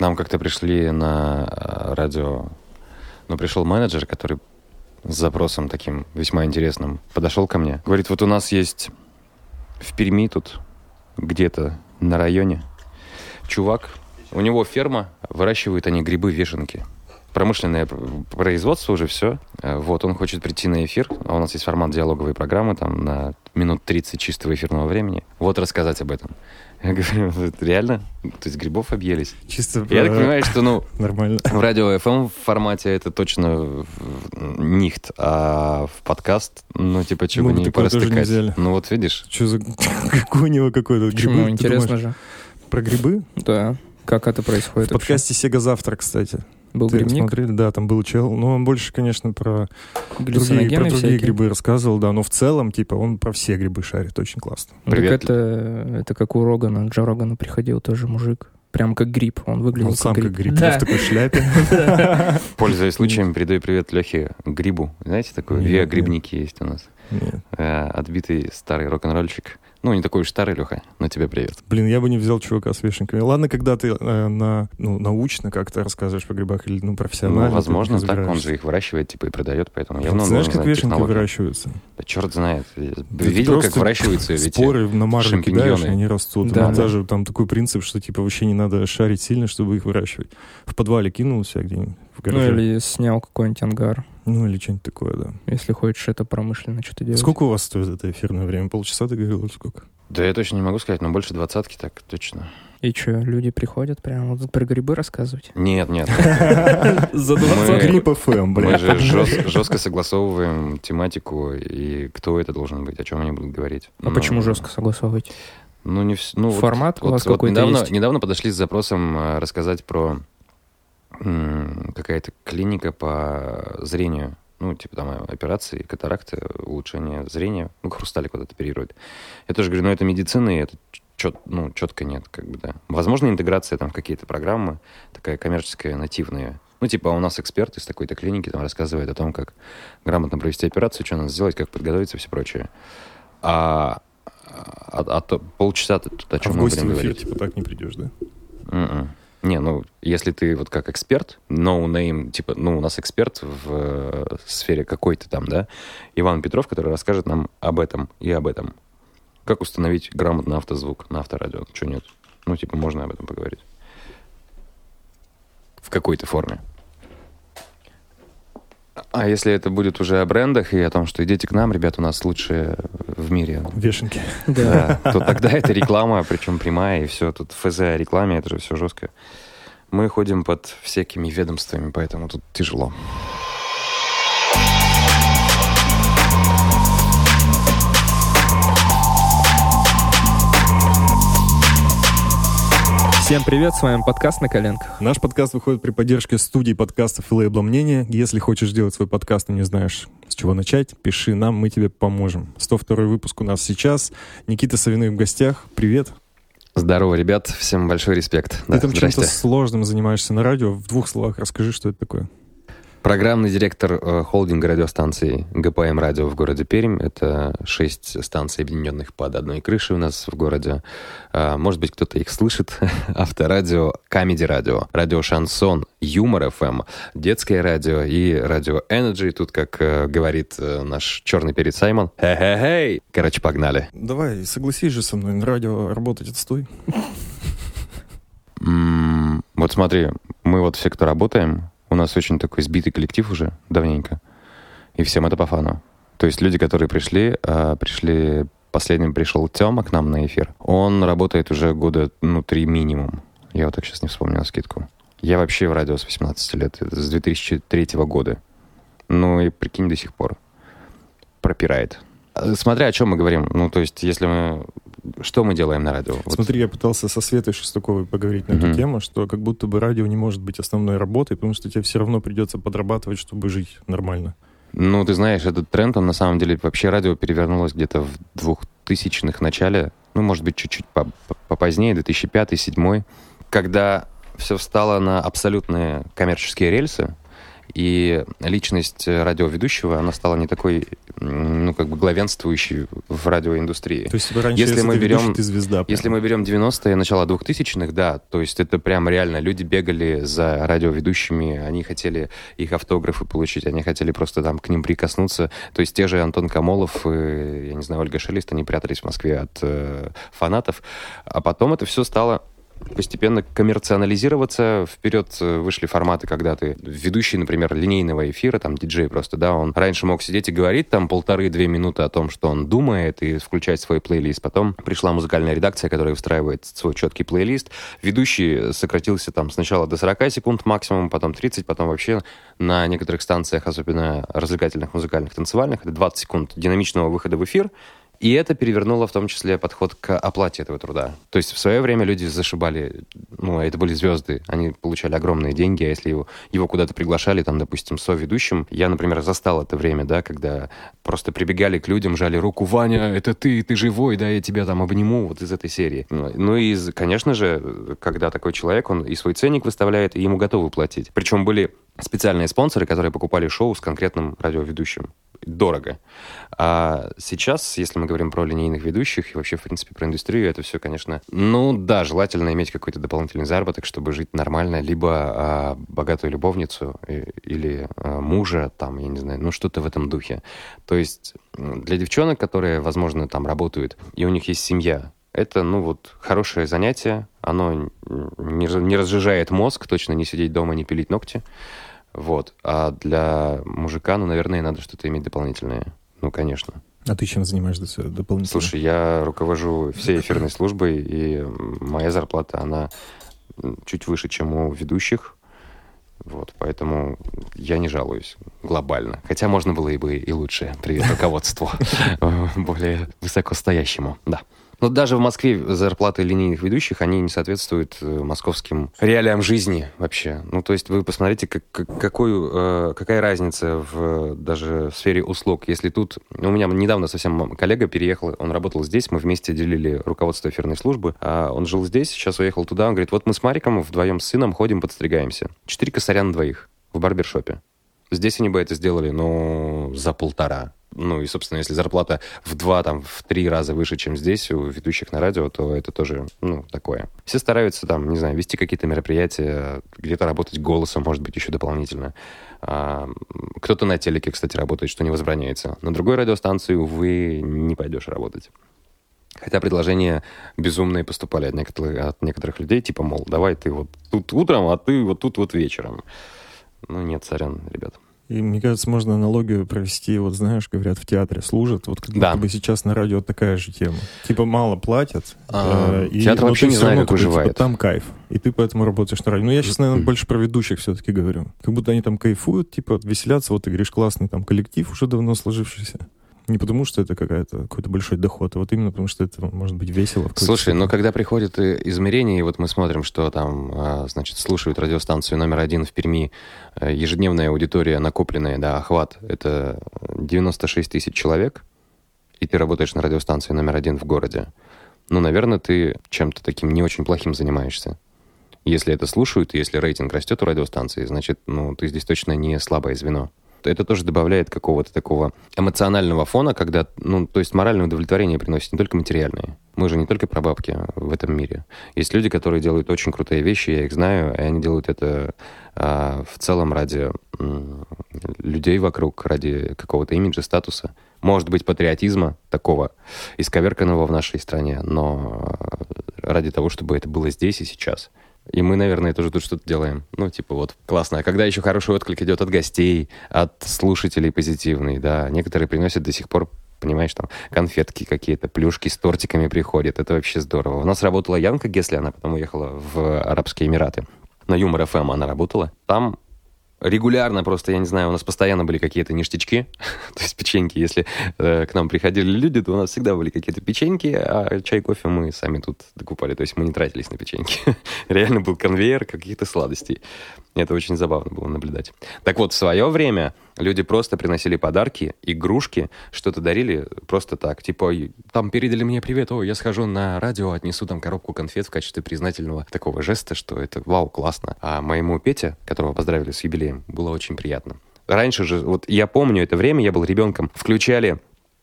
Нам как-то пришли на э, радио, ну, пришел менеджер, который с запросом таким весьма интересным подошел ко мне. Говорит, вот у нас есть в Перми тут где-то на районе чувак, у него ферма, выращивают они грибы-вешенки. Промышленное производство уже все. Э, вот, он хочет прийти на эфир. А у нас есть формат диалоговой программы, там, на минут 30 чистого эфирного времени. Вот рассказать об этом. Я говорю, реально? То есть грибов объелись? Чисто Я так понимаю, что, ну, Нормально. в радио FM формате это точно нихт, а в подкаст, ну, типа, чего не порастыкать. Ну, вот видишь, Что за... Какой у него какой-то Почему? грибы? Интересно думаешь, же. Про грибы? Да. Как это происходит? В подкасте «Сега завтра», кстати. Был Ты грибник, смотрели? Да, там был чел. Ну, он больше, конечно, про другие, про другие всякие. грибы рассказывал, да. Но в целом, типа, он про все грибы шарит. Очень классно. Ну, так Привет. это, это как у Рогана. Джо Рогана приходил тоже мужик. Прям как гриб. Он выглядел Он сам как гриб Да. в такой шляпе. пользуясь случаем, передаю привет Лехе Грибу. Знаете, такой нет. Грибники есть у нас. Э, Отбитый старый рок-н-ролльщик. Ну, не такой уж старый, Леха, но тебе привет. Блин, я бы не взял чувака с вешенками. Ладно, когда ты э, на, ну, научно как-то рассказываешь про грибах или ну, профессионально. Ну, возможно, так он же их выращивает, типа, и продает, поэтому явно знаешь, как знать вешенки технологию. выращиваются? Да черт знает. Да Видел, как выращиваются эти... Споры на шампиньоны. кидаешь, они растут. Да, Да, да. даже там такой принцип, что типа вообще не надо шарить сильно, чтобы их выращивать. В подвале кинул себя где-нибудь в Ну, или снял какой-нибудь ангар. Ну, или что-нибудь такое, да. Если хочешь это промышленно что-то делать. Сколько у вас стоит это эфирное время? Полчаса ты говорил, сколько? Да я точно не могу сказать, но больше двадцатки так точно. И что, люди приходят прямо вот про грибы рассказывать? Нет, нет. За Мы- 20 Грипп ФМ, Мы блядь. же жест- жестко согласовываем тематику и кто это должен быть, о чем они будут говорить. А Ну, почему жестко согласовываете? Ну, не вс- ну, вот- Формат у вас вот какой-то недавно, есть? недавно подошли с запросом э, рассказать про какая-то клиника по зрению. Ну, типа там операции, катаракты, улучшение зрения. Ну, хрусталик вот это оперирует. Я тоже говорю, ну, это медицина, и это чет, ну, четко нет, как бы, да. Возможно, интеграция там в какие-то программы, такая коммерческая, нативная. Ну, типа, у нас эксперт из такой-то клиники там рассказывает о том, как грамотно провести операцию, что надо сделать, как подготовиться и все прочее. А, а, а то полчаса тут о А чем в мы гости будем в эфир говорить? типа так не придешь, да? Мгм. Не, ну, если ты вот как эксперт, no name, типа, ну, у нас эксперт в э, сфере какой-то там, да, Иван Петров, который расскажет нам об этом и об этом. Как установить грамотно автозвук на авторадио? Что нет? Ну, типа, можно об этом поговорить. В какой-то форме. А если это будет уже о брендах и о том, что идите к нам, ребят, у нас лучшие в мире Вешенки. Да. да, то тогда это реклама, причем прямая, и все. Тут ФЗ о рекламе, это же все жестко. Мы ходим под всякими ведомствами, поэтому тут тяжело. Всем привет, с вами подкаст «На коленках». Наш подкаст выходит при поддержке студии подкастов и лейбла «Мнение». Если хочешь сделать свой подкаст и не знаешь, с чего начать, пиши нам, мы тебе поможем. 102 выпуск у нас сейчас. Никита Савиной в гостях. Привет. Здорово, ребят, всем большой респект. Да, Ты там чем-то здрасте. сложным занимаешься на радио. В двух словах расскажи, что это такое. Программный директор э, холдинга радиостанций ГПМ Радио в городе Пермь. Это шесть станций, объединенных под одной крышей у нас в городе. А, Может быть, кто-то их слышит. Авторадио, Comedy Radio, Радио Шансон, Юмор ФМ, Детское радио и Радио Energy. Тут, как э, говорит э, наш черный перец Саймон. Хе-хе-хей! Короче, погнали. Давай, согласись же со мной, на радио работать отстой. Вот смотри, мы вот все, кто работаем, у нас очень такой сбитый коллектив уже давненько. И всем это по фану. То есть люди, которые пришли, а, пришли... Последним пришел Тёма к нам на эфир. Он работает уже года, ну, три минимум. Я вот так сейчас не вспомнил скидку. Я вообще в радио с 18 лет, с 2003 года. Ну и прикинь, до сих пор пропирает. Смотря о чем мы говорим. Ну, то есть, если мы... Что мы делаем на радио? Вот Смотри, я пытался со Светой Шестаковой поговорить на эту Мгм. тему, что как будто бы радио не может быть основной работой, потому что тебе все равно придется подрабатывать, чтобы жить нормально. Ну, ты знаешь, этот тренд, он на самом деле вообще радио перевернулось где-то в двухтысячных начале, ну, может быть, чуть-чуть по- по- попозднее, 2005-2007, когда все встало на абсолютные коммерческие рельсы, И личность радиоведущего, она стала не такой, ну, как бы главенствующей в радиоиндустрии. То есть раньше, если, Если мы берем- ведущий, звезда. прям. Если мы берем 90-е, начало 2000-х, да, то есть это прям реально, люди бегали за радиоведущими, они хотели их автографы получить, они хотели просто там к ним прикоснуться. То есть те же Антон Камолов, и, я не знаю, Ольга Шелест, они прятались в Москве от э, фанатов. А потом это все стало постепенно коммерциализироваться. Вперед э, вышли форматы, когда ты ведущий, например, линейного эфира, там, диджей просто, да, он раньше мог сидеть и говорить там полторы-две минуты о том, что он думает, и включать свой плейлист. Потом пришла музыкальная редакция, которая выстраивает свой четкий плейлист. Ведущий сократился там сначала до 40 секунд максимум, потом 30, потом вообще на некоторых станциях, особенно развлекательных, музыкальных, танцевальных, это 20 секунд динамичного выхода в эфир, и это перевернуло в том числе подход к оплате этого труда. То есть в свое время люди зашибали, ну, это были звезды, они получали огромные деньги, а если его, его куда-то приглашали, там, допустим, со-ведущим, я, например, застал это время, да, когда просто прибегали к людям, жали руку, Ваня, это ты, ты живой, да, я тебя там обниму, вот из этой серии. Ну, Ну и, конечно же, когда такой человек, он и свой ценник выставляет, и ему готовы платить. Причем были специальные спонсоры, которые покупали шоу с конкретным радиоведущим. Дорого. А сейчас, если мы говорим про линейных ведущих и вообще, в принципе, про индустрию, это все, конечно, ну да, желательно иметь какой-то дополнительный заработок, чтобы жить нормально, либо а, богатую любовницу и- или а, мужа, там, я не знаю, ну что-то в этом духе. То есть для девчонок, которые, возможно, там работают, и у них есть семья, это, ну вот, хорошее занятие, оно не, не разжижает мозг, точно не сидеть дома, не пилить ногти, вот. А для мужика, ну, наверное, надо что-то иметь дополнительное. Ну, конечно. А ты чем занимаешься доп- дополнительно? Слушай, я руковожу всей эфирной службой, и моя зарплата, она чуть выше, чем у ведущих. Вот, поэтому я не жалуюсь глобально. Хотя можно было и бы и лучше. Привет руководству. Более высокостоящему, да. Но даже в Москве зарплаты линейных ведущих, они не соответствуют э, московским реалиям жизни вообще. Ну, то есть вы посмотрите, как, как- э, какая разница в даже в сфере услуг. Если тут... У меня недавно совсем коллега переехал, он работал здесь, мы вместе делили руководство эфирной службы. А он жил здесь, сейчас уехал туда, он говорит, вот мы с Мариком вдвоем с сыном ходим, подстригаемся. Четыре косаря на двоих в барбершопе. Здесь они бы это сделали, ну, за полтора. Ну, и, собственно, если зарплата в два, там, в три раза выше, чем здесь у ведущих на радио, то это тоже, ну, такое. Все стараются, там, не знаю, вести какие-то мероприятия, где-то работать голосом, может быть, еще дополнительно. А, кто-то на телеке, кстати, работает, что не возбраняется. На другой радиостанции, увы, не пойдешь работать. Хотя предложения безумные поступали от некоторых, от некоторых людей, типа, мол, давай ты вот тут утром, а ты вот тут вот вечером. Ну, нет, сорян, ребят. И мне кажется, можно аналогию провести, вот знаешь, говорят, в театре служат, вот как Да. будто бы сейчас на радио такая же тема. Типа мало платят. А, э, и- театр вообще не знаю, как типа, выживает. там кайф. И ты поэтому работаешь на радио. Ну, я сейчас, наверное, больше про ведущих все-таки говорю. Как будто они там кайфуют, типа, веселятся. Вот ты говоришь, классный там коллектив уже давно сложившийся. Не потому, что это какая-то, какой-то большой доход, а вот именно потому, что это может быть весело. Слушай, ну степени. когда приходят э, измерения, и вот мы смотрим, что там, а, значит, слушают радиостанцию номер один в Перми, э, ежедневная аудитория накопленная, да, охват, это 96 тысяч человек, и ты работаешь на радиостанции номер один в городе, ну, наверное, ты чем-то таким не очень плохим занимаешься. Если это слушают, если рейтинг растет у радиостанции, значит, ну, ты здесь точно не слабое звено. Это тоже добавляет какого-то такого эмоционального фона, когда, ну, то есть моральное удовлетворение приносит не только материальное. Мы же не только про бабки в этом мире. Есть люди, которые делают очень крутые вещи, я их знаю, и они делают это а, в целом ради м, людей вокруг, ради какого-то имиджа, статуса. Может быть, патриотизма такого исковерканного в нашей стране, но ради того, чтобы это было здесь и сейчас. И мы, наверное, тоже тут что-то делаем. Ну, типа вот, классно. А когда еще хороший отклик идет от гостей, от слушателей позитивный, да, некоторые приносят до сих пор понимаешь, там конфетки какие-то, плюшки с тортиками приходят. Это вообще здорово. У нас работала Янка Гесли, она потом уехала в Арабские Эмираты. На Юмор ФМ она работала. Там регулярно просто, я не знаю, у нас постоянно были какие-то ништячки, то есть печеньки. Если э, к нам приходили люди, то у нас всегда были какие-то печеньки, а чай, кофе мы сами тут докупали. То есть мы не тратились на печеньки. Реально был конвейер каких-то сладостей. Это очень забавно было наблюдать. Так вот, в свое время люди просто приносили подарки, игрушки, что-то дарили просто так. Типа, там передали мне привет, о, я схожу на радио, отнесу там коробку конфет в качестве признательного такого жеста, что это вау, классно. А моему Пете, которого поздравили с юбилеем. Было очень приятно. Раньше же, вот я помню это время, я был ребенком, включали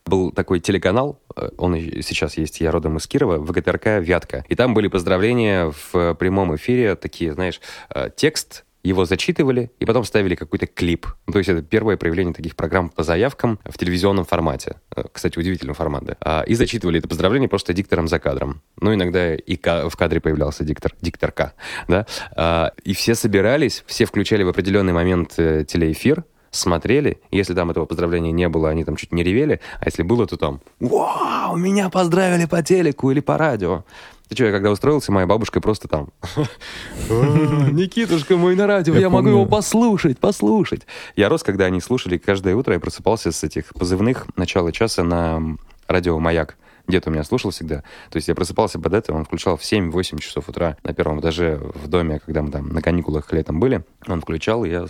был такой телеканал, э, он сейчас есть, я родом из Кирова, ВГТРК «Вятка». И там были поздравления в прямом эфире, такие, знаешь, э, текст его зачитывали и потом ставили какой-то клип. Ну, то есть это первое проявление таких программ по заявкам в телевизионном формате. Э, кстати, удивительный формат, да. А, и зачитывали это поздравление просто диктором за кадром. Ну, иногда и в кадре появлялся диктор, дикторка, да. А, и все собирались, все включали в определенный момент телеэфир, смотрели, если там этого поздравления не было, они там чуть не ревели, а если было, то там «Вау, меня поздравили по телеку или по радио». Ты что, я когда устроился, моя бабушка просто там «Никитушка мой на радио, я могу его послушать, послушать». Я рос, когда они слушали каждое утро, я просыпался с этих позывных начала часа на радио «Маяк». Дед у меня слушал всегда. То есть я просыпался под это, он включал в 7-8 часов утра на первом этаже в доме, когда мы там на каникулах летом были. Он включал, и я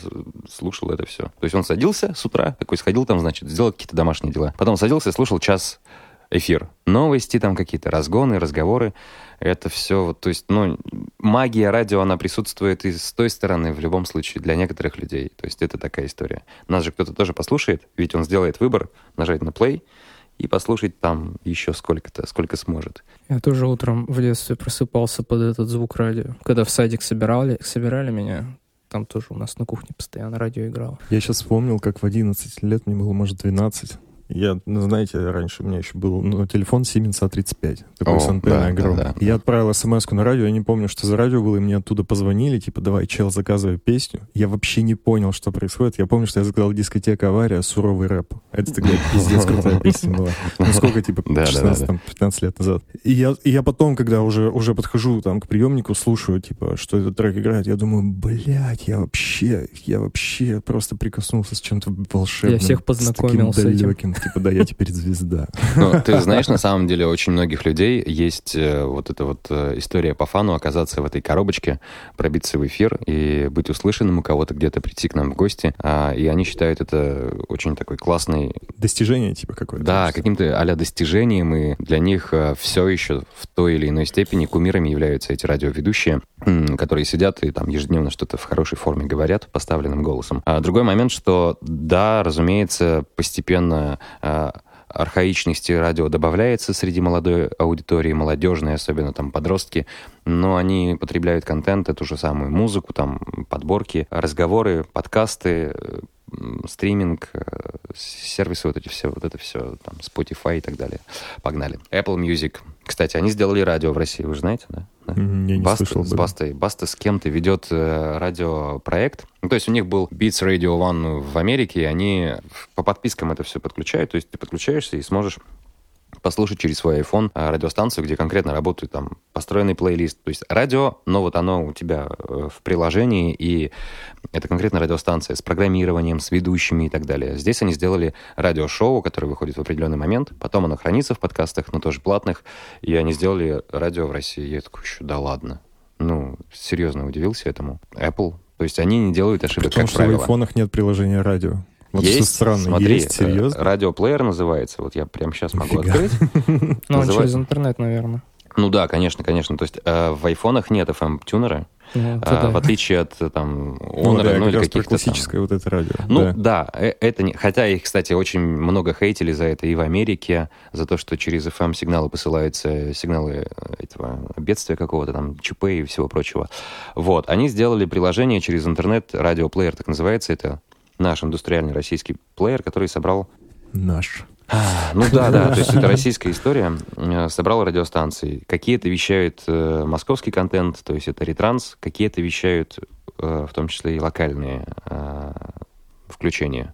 слушал это все. То есть он садился с утра, такой сходил там, значит, сделал какие-то домашние дела. Потом садился и слушал час эфир. Новости там какие-то, разгоны, разговоры. Это все, вот, то есть, ну, магия радио, она присутствует и с той стороны в любом случае для некоторых людей. То есть это такая история. Нас же кто-то тоже послушает, ведь он сделает выбор, нажать на play, и послушать там еще сколько-то, сколько сможет. Я тоже утром в детстве просыпался под этот звук радио. Когда в садик собирали, собирали меня, там тоже у нас на кухне постоянно радио играло. Я сейчас вспомнил, как в 11 лет, мне было, может, 12, я, ну, знаете, раньше у меня еще был ну, телефон Siemens A35, такой О, с антенной да, огромной. Да, да. Я отправил смс на радио, я не помню, что за радио было, и мне оттуда позвонили, типа, давай, чел, заказывай песню. Я вообще не понял, что происходит. Я помню, что я заказал дискотека «Авария», суровый рэп. Это тогда пиздец крутая песня была. Ну, сколько, типа, 16-15 лет назад. И я, и я потом, когда уже, уже подхожу там к приемнику, слушаю, типа, что этот трек играет, я думаю, блядь, я вообще, я вообще просто прикоснулся с чем-то волшебным. Я всех познакомил с, с этим типа, да, я теперь звезда. Ну, ты знаешь, на самом деле, очень многих людей есть э, вот эта вот э, история по фану оказаться в этой коробочке, пробиться в эфир и быть услышанным у кого-то где-то, прийти к нам в гости. А, и они считают это очень такой классный... Достижение, типа, какое-то. Да, каким-то а достижением, и для них э, все еще в той или иной степени кумирами являются эти радиоведущие, которые сидят и там ежедневно что-то в хорошей форме говорят поставленным голосом. А другой момент, что да, разумеется, постепенно архаичности радио добавляется среди молодой аудитории, молодежной, особенно там подростки, но они потребляют контент, эту же самую музыку, там подборки, разговоры, подкасты, стриминг, э, сервисы, вот эти все, вот это все, там, Spotify и так далее. Погнали. Apple Music. Кстати, они сделали радио в России, вы же знаете, да? Я не Баста, слышал. С Бастой, Баста с кем-то ведет э, радиопроект. Ну, то есть у них был Beats Radio One в Америке, и они по подпискам это все подключают. То есть ты подключаешься и сможешь послушать через свой iPhone а, радиостанцию, где конкретно работает там построенный плейлист. То есть радио, но вот оно у тебя э, в приложении, и это конкретно радиостанция с программированием, с ведущими и так далее. Здесь они сделали радиошоу, которое выходит в определенный момент, потом оно хранится в подкастах, но тоже платных, и они сделали радио в России. Я такой, еще да ладно. Ну, серьезно удивился этому. Apple. То есть они не делают ошибок, Потому как что правило. в айфонах нет приложения радио. Вот есть, странно. Смотри, есть, серьезно? Радиоплеер называется. Вот я прямо сейчас могу Фига. открыть. Ну, он через интернет, наверное. Ну да, конечно, конечно. То есть э, в айфонах нет FM-тюнера. Ну, а, В отличие от там Honor, ну, да, ну или каких-то классическое там... вот это радио. Ну да, да э, это не... хотя их, кстати, очень много хейтили за это и в Америке, за то, что через FM сигналы посылаются сигналы э, этого бедствия какого-то там ЧП и всего прочего. Вот, они сделали приложение через интернет, радиоплеер так называется, это наш индустриальный российский плеер, который собрал... Наш. А, ну да, да, то есть это российская история. Э, собрал радиостанции. Какие-то вещают э, московский контент, то есть это ретранс, какие-то вещают э, в том числе и локальные э, включения.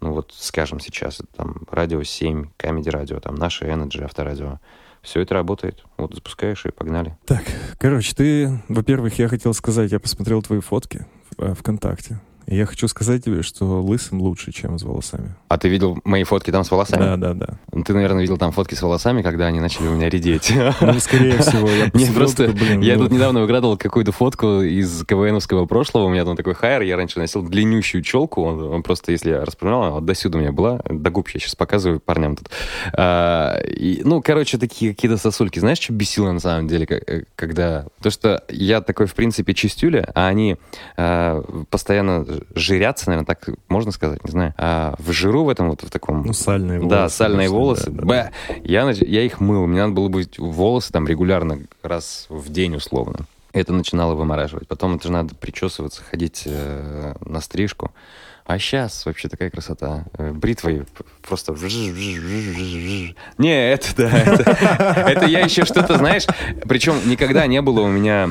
Ну вот, скажем, сейчас там радио 7, Камеди радио, там наше Energy, авторадио. Все это работает. Вот запускаешь и погнали. Так, короче, ты, во-первых, я хотел сказать, я посмотрел твои фотки э, ВКонтакте. Я хочу сказать тебе, что лысым лучше, чем с волосами. А ты видел мои фотки там с волосами? Да, да, да. Ты, наверное, видел там фотки с волосами, когда они начали у меня редеть. Ну, скорее всего. Я Нет, просто я ну. тут недавно выкрадывал какую-то фотку из КВНовского прошлого. У меня там такой хайер. Я раньше носил длиннющую челку. Он, просто, если я расправлял, вот до сюда у меня была. До губ я сейчас показываю парням тут. А, ну, короче, такие какие-то сосульки. Знаешь, что бесило на самом деле, э, когда... То, что я такой, в принципе, чистюля, а они а, постоянно жирятся, наверное, так можно сказать, не знаю. А в жиру в этом вот в таком... Ну, сальные волосы. Да, сальные конечно, волосы. да, да. Б. Я, я их мыл. Мне надо было быть волосы там регулярно, раз в день условно. Это начинало вымораживать. Потом это же надо причесываться, ходить э, на стрижку. А сейчас вообще такая красота. Э, Бритвой просто... Не, это да. Это, это я еще что-то, знаешь... Причем никогда не было у меня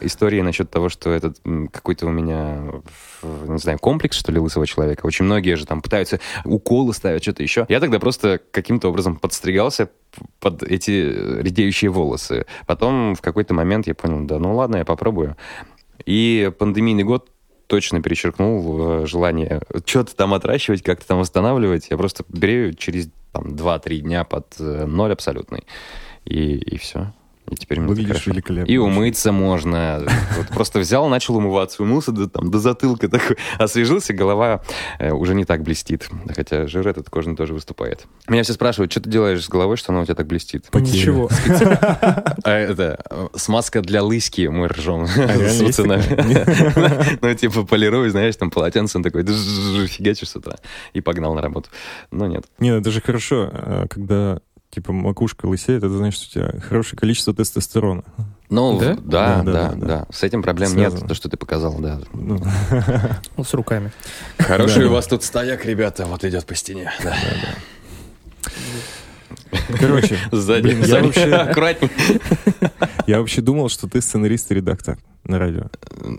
истории насчет того, что этот какой-то у меня, не знаю, комплекс, что ли, лысого человека. Очень многие же там пытаются уколы ставить, что-то еще. Я тогда просто каким-то образом подстригался под эти э, редеющие волосы. Потом в какой-то момент я понял, да ну ладно, я попробую. И пандемийный год точно перечеркнул э, желание что-то там отращивать, как-то там восстанавливать. Я просто брею через там, 2-3 дня под э, ноль абсолютный. И, и все. И теперь мне так Выглядишь великолепно. И умыться можно. Вот просто взял, начал умываться, умылся до, там, до затылка, такой, освежился, голова э, уже не так блестит. Хотя жир этот кожный тоже выступает. Меня все спрашивают, что ты делаешь с головой, что она у тебя так блестит? Потеря. Ничего. А это э, смазка для лыски, мы ржем. А С пацанами. такая? Ну, типа, полируй, знаешь, там полотенцем такой, фигачишь с утра. И погнал на работу. Но нет. Не, ну это же хорошо, когда типа макушка лысеет, это значит, что у тебя хорошее количество тестостерона. Ну, Да? да, Да, да, да, да, да. да. С этим проблем нет, Связано. то, что ты показал, да. Ну, Ну, с руками. Хороший Да. у вас тут стояк, ребята, вот идет по стене. Да. Короче, Сзади, блин, я сзади. вообще, аккуратней. я вообще думал, что ты сценарист и редактор на радио.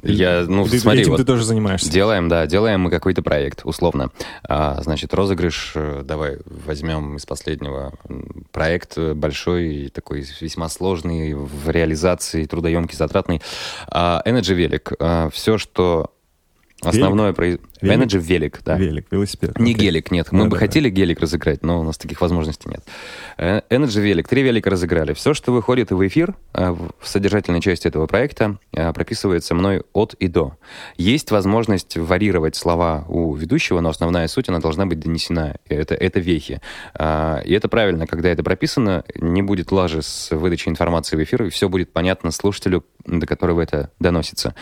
Я, ну, Ты- смотри, Этим вот ты тоже занимаешься. Делаем, да, делаем мы какой-то проект, условно. А, значит, розыгрыш, э, давай возьмем из последнего проект э, большой, такой весьма сложный в реализации, трудоемкий, затратный. А, Energy велик. все, что основное... Велик? Energy велик, да. Велик, велосипед. Не Окей. гелик, нет. Мы бы Да-да-да. хотели гелик разыграть, но у нас таких возможностей нет. Э, Energy велик. Три велика разыграли. Все, что выходит в эфир э, в содержательной части этого проекта, э, прописывается мной от и до. Есть возможность варьировать слова у ведущего, но основная суть, она должна быть донесена. Это, это вехи. И это правильно, когда это прописано, не будет лажи с выдачей информации в эфир, и все будет понятно слушателю, до которого это доносится.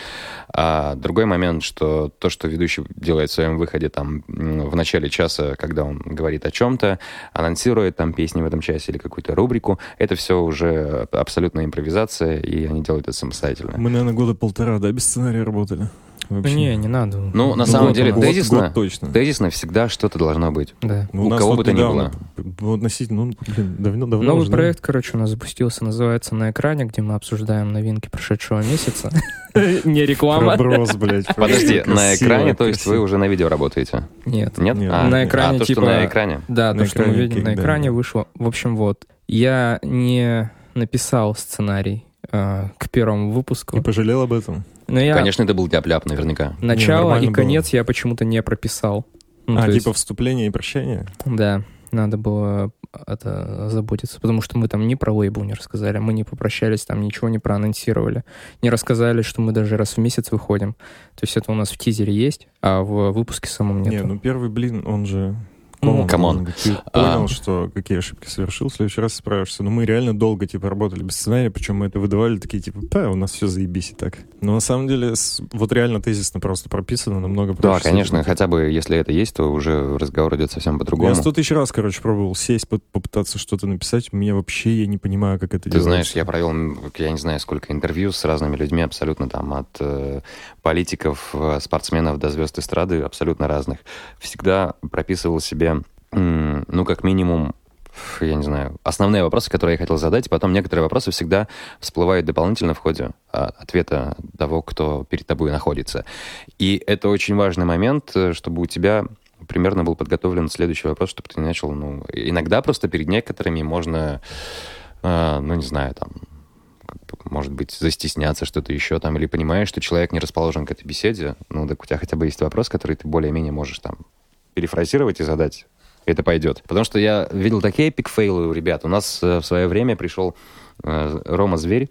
А другой момент, что то, что ведущий делает в своем выходе там в начале часа, когда он говорит о чем-то, анонсирует там песни в этом часе или какую-то рубрику, это все уже абсолютная импровизация, и они делают это самостоятельно. Мы, наверное, года полтора, да, без сценария работали? Вообще. Не, не надо. Ну, на Ну, самом год, деле, год, тезисно, год точно. тезисно всегда что-то должно быть. Да. Ну, у нас кого вот бы то ни недавно, ну, относительно, ну, блин, давно, давно Новый уже, да. проект, короче, у нас запустился, называется «На экране», где мы обсуждаем новинки прошедшего месяца. Не реклама. Проброс, блядь. Подожди, на экране, то есть вы уже на видео работаете? Нет. Нет? А, На экране, а, то, типа- что на экране. Да, то, что мы экране, видим на да, экране, да. вышло. В общем, вот. Я не написал сценарий к первому выпуску. И пожалел об этом? Но я Конечно, это был тяп-ляп наверняка. Не, начало нормально и было. конец я почему-то не прописал. Ну, а, то есть- типа вступление и прощание? Да, надо было это заботиться, потому что мы там ни про лейбл не рассказали, мы не попрощались, там ничего не проанонсировали, не рассказали, что мы даже раз в месяц выходим. То есть это у нас в тизере есть, а в выпуске самом нет. Не, ну первый блин, он же... Ну, come on. А. понял, что какие ошибки совершил, в следующий раз справишься. Но мы реально долго, типа, работали без сценария, причем мы это выдавали, такие, типа, да, у нас все заебись и так. Но на самом деле, вот реально тезисно просто прописано, намного Да, проще. конечно, с этим. хотя бы если это есть, то уже разговор идет совсем по-другому. Я сто тысяч раз, короче, пробовал сесть, поп- попытаться что-то написать. У меня вообще, я не понимаю, как это Ты делается. знаешь, я провел, я не знаю, сколько интервью с разными людьми, абсолютно там от э, политиков, э, спортсменов до звезд эстрады, абсолютно разных. Всегда прописывал себе, ну, как минимум, я не знаю, основные вопросы, которые я хотел задать, и потом некоторые вопросы всегда всплывают дополнительно в ходе а, ответа того, кто перед тобой находится. И это очень важный момент, э, чтобы у тебя примерно был подготовлен следующий вопрос, чтобы ты начал, ну, иногда просто перед некоторыми можно, а, ну, не знаю, там, может быть, застесняться что-то еще там, или понимаешь, что человек не расположен к этой беседе, ну, так у тебя хотя бы есть вопрос, который ты более-менее можешь там перефразировать и задать, это пойдет. Потому что я видел такие epic fail ы у ребят. У нас э, в свое время пришел э, Рома Зверь,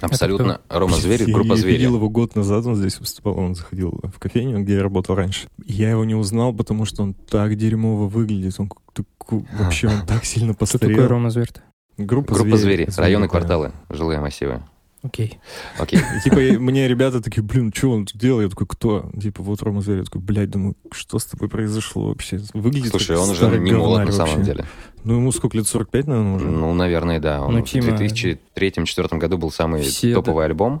абсолютно, Рома Зверь, Я- группа я Звери. видел его год назад, он здесь выступал, он заходил в кофейню, где я работал раньше. Я его не узнал, потому что он так дерьмово выглядит, он такой- вообще он так сильно Кто постарел. такой Рома Зверь? Группа, Группа Звери, Звери, районы, кварталы, жилые массивы. Окей. Окей. Типа, мне ребята такие, блин, что он тут делает? Я такой, кто? Типа, вот Рома Зверь. Я такой, блядь, думаю, что с тобой произошло вообще? Выглядит Слушай, он уже не молод на самом деле. Ну, ему сколько лет? 45, наверное, уже? Ну, наверное, да. Он Ну, в Тима- 2003-2004 году был самый топовый альбом,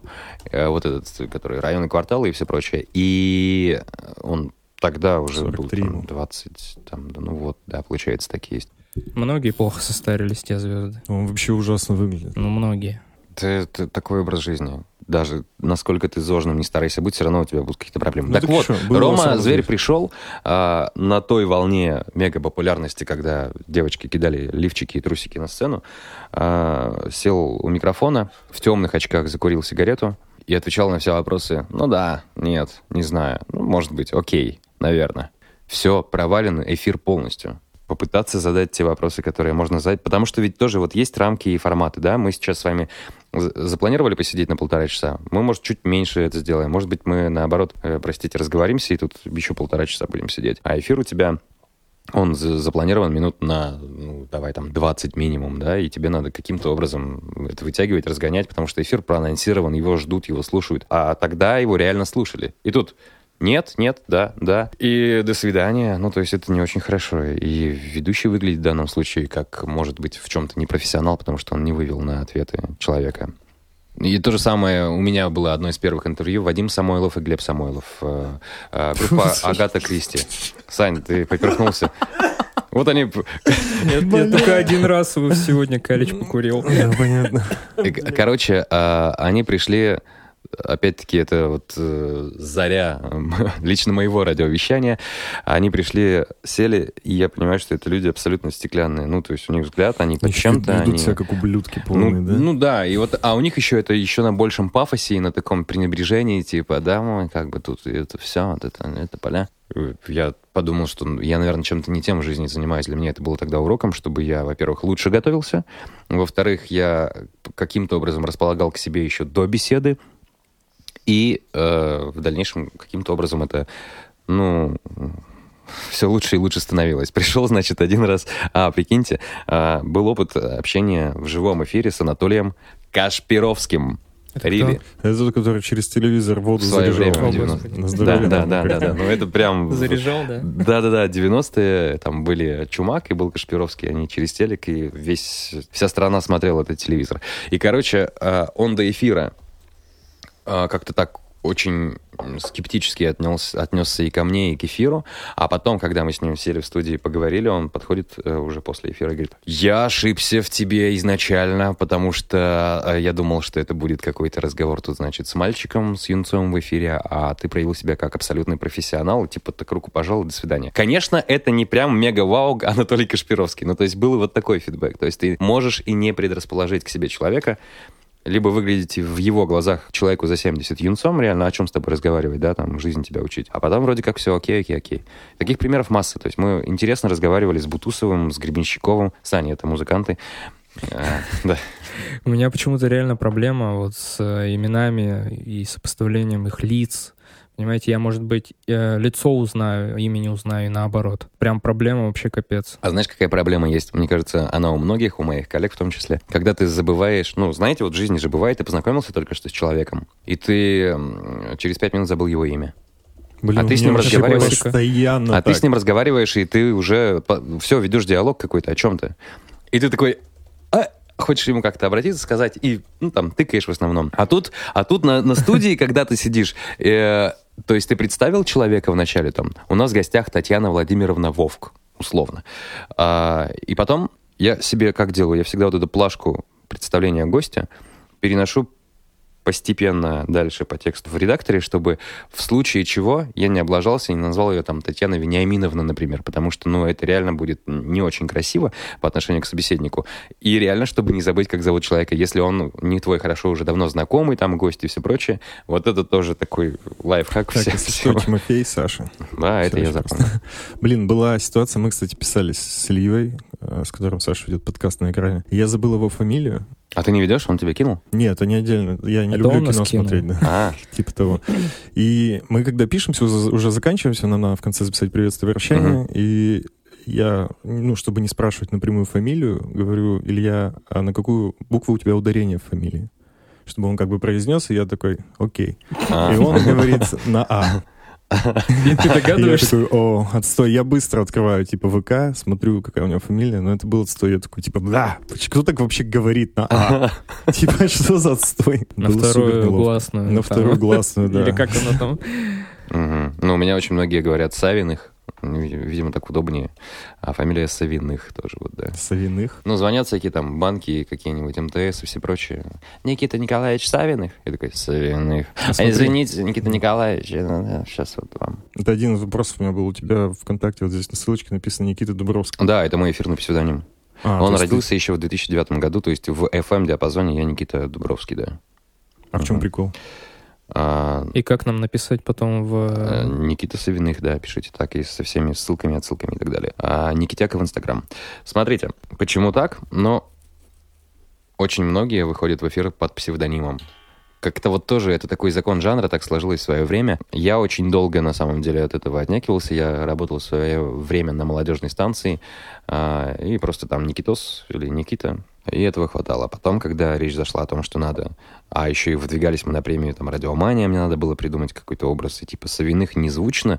э, вот этот, который «Районный квартал» и все прочее. И он тогда уже был 43 там, ему. 20, там, ну вот, да, получается, такие есть. Многие плохо состарились, те звезды. Он вообще ужасно выглядит. Ну, многие. Это, такой образ жизни. Даже насколько ты зожным не старайся быть, все равно у тебя будут какие-то проблемы. Ну, так так вот, что, Рома Зверь зверь. пришел а, на той волне мега популярности, когда девочки кидали лифчики и трусики на сцену, а, сел у микрофона, в темных очках закурил сигарету и отвечал на все вопросы. Ну да, нет, не знаю, ну, может быть, окей, наверное. Все провалено, эфир полностью. Попытаться задать те вопросы, которые можно задать, потому что ведь тоже вот есть рамки и форматы, да, мы сейчас с вами запланировали посидеть на полтора часа, мы, может, чуть меньше это сделаем, может быть, мы, наоборот, э, простите, разговоримся, и тут еще полтора часа будем сидеть. А эфир у тебя он за- запланирован минут на, ну, давай там, 20 минимум, да, и тебе надо каким-то образом это вытягивать, разгонять, потому что эфир проанонсирован, его ждут, его слушают, а тогда его реально слушали. И тут нет, нет, да, да. И до свидания. Ну, то есть это не очень хорошо. И ведущий выглядит в данном случае как, может быть, в чем-то непрофессионал, потому что он не вывел на ответы человека. И то же самое у меня было одно из первых интервью. Вадим Самойлов и Глеб Самойлов. Э, э, Группа Агата Кристи. Сань, ты поперхнулся. Вот они... Нет, я только один раз сегодня Калич покурил. Да, понятно. К- Короче, они пришли, опять-таки, это вот э, заря лично моего радиовещания. Они пришли, сели, и я понимаю, что это люди абсолютно стеклянные. Ну, то есть у них взгляд, они под чем-то... ведут они- себя как ублюдки ну, полные, да? ну да, и вот, а у них еще это еще на большем пафосе и на таком пренебрежении, типа, да, мы как бы тут это все, вот это, это поля. Я подумал, что ну, я, наверное, чем-то не тем в жизни занимаюсь. Для меня это было тогда уроком, чтобы я, во-первых, лучше готовился, во-вторых, я каким-то образом располагал к себе еще до беседы, и э, в дальнейшем каким-то образом это, ну, все лучше и лучше становилось. Пришел, значит, один раз, а, прикиньте, а, был опыт общения в живом эфире с Анатолием Кашпировским. Это Риви. Это тот, который через телевизор воду В свое заряжал. время, в О, 90-е. Господи. На Да, здоровье. да, да, да, да. Ну, это прям... Заряжал, да? Да-да-да, 90-е, там были Чумак и был Кашпировский, они через телек, и весь, вся страна смотрела этот телевизор. И, короче, э, он до эфира э, как-то так очень скептически отнес, отнесся и ко мне, и к эфиру. А потом, когда мы с ним сели в студии и поговорили, он подходит э, уже после эфира и говорит, я ошибся в тебе изначально, потому что э, я думал, что это будет какой-то разговор тут, значит, с мальчиком, с юнцом в эфире, а ты проявил себя как абсолютный профессионал, типа, так руку пожал, до свидания. Конечно, это не прям мега-вау Анатолий Кашпировский, ну, то есть был вот такой фидбэк, то есть ты можешь и не предрасположить к себе человека, либо выглядите в его глазах человеку за 70 юнцом, реально о чем с тобой разговаривать, да, там, жизнь тебя учить. А потом вроде как все окей, окей, окей. Таких примеров масса. То есть мы интересно разговаривали с Бутусовым, с Гребенщиковым. Саня, это музыканты. А, Да. У меня почему-то реально проблема вот с э, именами и сопоставлением их лиц. Понимаете, я, может быть, э, лицо узнаю, имя не узнаю, и наоборот. Прям проблема вообще капец. А знаешь, какая проблема есть? Мне кажется, она у многих, у моих коллег в том числе. Когда ты забываешь, ну, знаете, вот в жизни же бывает, ты познакомился только что с человеком, и ты через пять минут забыл его имя. Блин, А ты с ним разговариваешь? Постоянно а ты так. с ним разговариваешь, и ты уже все ведешь диалог какой-то о чем-то. И ты такой, а, хочешь ему как-то обратиться, сказать, и ну там тыкаешь в основном. А тут, а тут на, на студии, когда ты сидишь, э, то есть ты представил человека вначале там, у нас в гостях Татьяна Владимировна Вовк, условно. А, и потом я себе как делаю? Я всегда вот эту плашку представления гостя переношу постепенно дальше по тексту в редакторе, чтобы в случае чего я не облажался и не назвал ее там Татьяна Вениаминовна, например, потому что, ну, это реально будет не очень красиво по отношению к собеседнику. И реально, чтобы не забыть, как зовут человека, если он ну, не твой хорошо уже давно знакомый, там, гость и все прочее, вот это тоже такой лайфхак. Так, все- всего. что, Тимофей, Саша. Да, это Всё я запомнил. Блин, была ситуация, мы, кстати, писались с Ильей, э, с которым Саша ведет подкаст на экране. Я забыл его фамилию. А ты не ведешь, он тебя кинул? Нет, они отдельно. Я не Это люблю кино кинул. смотреть, да. А, Типа того. И мы, когда пишемся, уже, заканчиваемся, нам надо в конце записать приветствие вращение. И я, ну, чтобы не спрашивать напрямую фамилию, говорю, Илья, а на какую букву у тебя ударение в фамилии? чтобы он как бы произнес, и я такой, окей. А. И он говорит на А. И ты И я догадываешься? такой, о, отстой. Я быстро открываю, типа, ВК, смотрю, какая у него фамилия, но это был отстой. Я такой, типа, да, кто так вообще говорит на А? Типа, что за отстой? На вторую гласную. На вторую гласную, да. Или как оно там? Ну, у меня очень многие говорят Савиных, ви- видимо, так удобнее. А фамилия Савиных тоже вот, да. Совиных. Ну, звонят всякие там банки, какие-нибудь МТС и все прочее. Никита Николаевич Савиных? Я такой, Савиных. А, смотри. извините, Никита Николаевич, сейчас вот вам. Это один из вопросов у меня был у тебя ВКонтакте. Вот здесь на ссылочке написано Никита Дубровский. Да, это мой эфирный псевдоним. А, Он есть ты- родился еще в 2009 году, то есть в FM-диапазоне я Никита Дубровский, да. А в чем Мгм. прикол? А, И как нам написать потом в... э, Никита Савиных, да, пишите так, и со всеми ссылками, отсылками и так далее. А Никитяка в Инстаграм. Смотрите, почему так? Но очень многие выходят в эфир под псевдонимом. Как-то вот тоже это такой закон жанра, так сложилось в свое время. Я очень долго, на самом деле, от этого отнекивался. Я работал в свое время на молодежной станции, а, и просто там Никитос или Никита, и этого хватало. Потом, когда речь зашла о том, что надо... А еще и выдвигались мы на премию там «Радиомания», мне надо было придумать какой-то образ, и типа Савиных незвучно,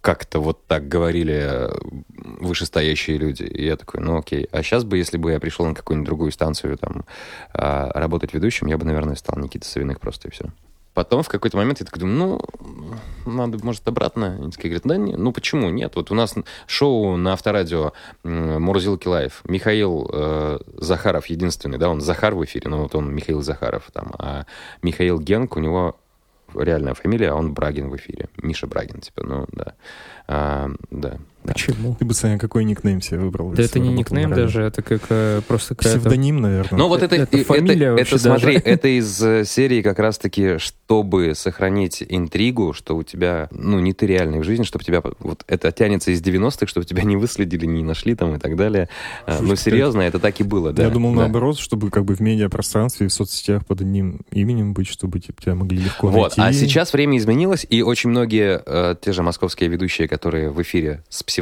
как-то вот так говорили вышестоящие люди. И я такой, ну окей. А сейчас бы, если бы я пришел на какую-нибудь другую станцию там а, работать ведущим, я бы, наверное, стал Никита Савиных просто и все. Потом в какой-то момент я такой думаю, ну, надо, может, обратно. Они такие говорят, да не, ну почему нет? Вот у нас шоу на авторадио Мурзилки Live. Михаил э, Захаров единственный, да, он Захар в эфире, но вот он Михаил Захаров там. А Михаил Генк, у него реальная фамилия, а он Брагин в эфире. Миша Брагин, типа, ну, да. А, да. Да. Почему? Ты бы, Саня, какой никнейм себе выбрал? Да это не никнейм радио? даже, это как э, просто какая-то... Псевдоним, наверное. Ну вот это, Это это, фамилия это, вообще смотри, даже. это из э, серии как раз-таки, чтобы сохранить интригу, что у тебя, ну, не ты реальный в жизни, чтобы тебя, вот это тянется из 90-х, чтобы тебя не выследили, не нашли там и так далее. А, Ну, Слушай, серьезно, это так и было, да. Я думал да. наоборот, чтобы как бы в медиапространстве и в соцсетях под одним именем быть, чтобы типа, тебя могли легко Вот, найти. а сейчас время изменилось, и очень многие, э, те же московские ведущие, которые в эфире с псевдонимом,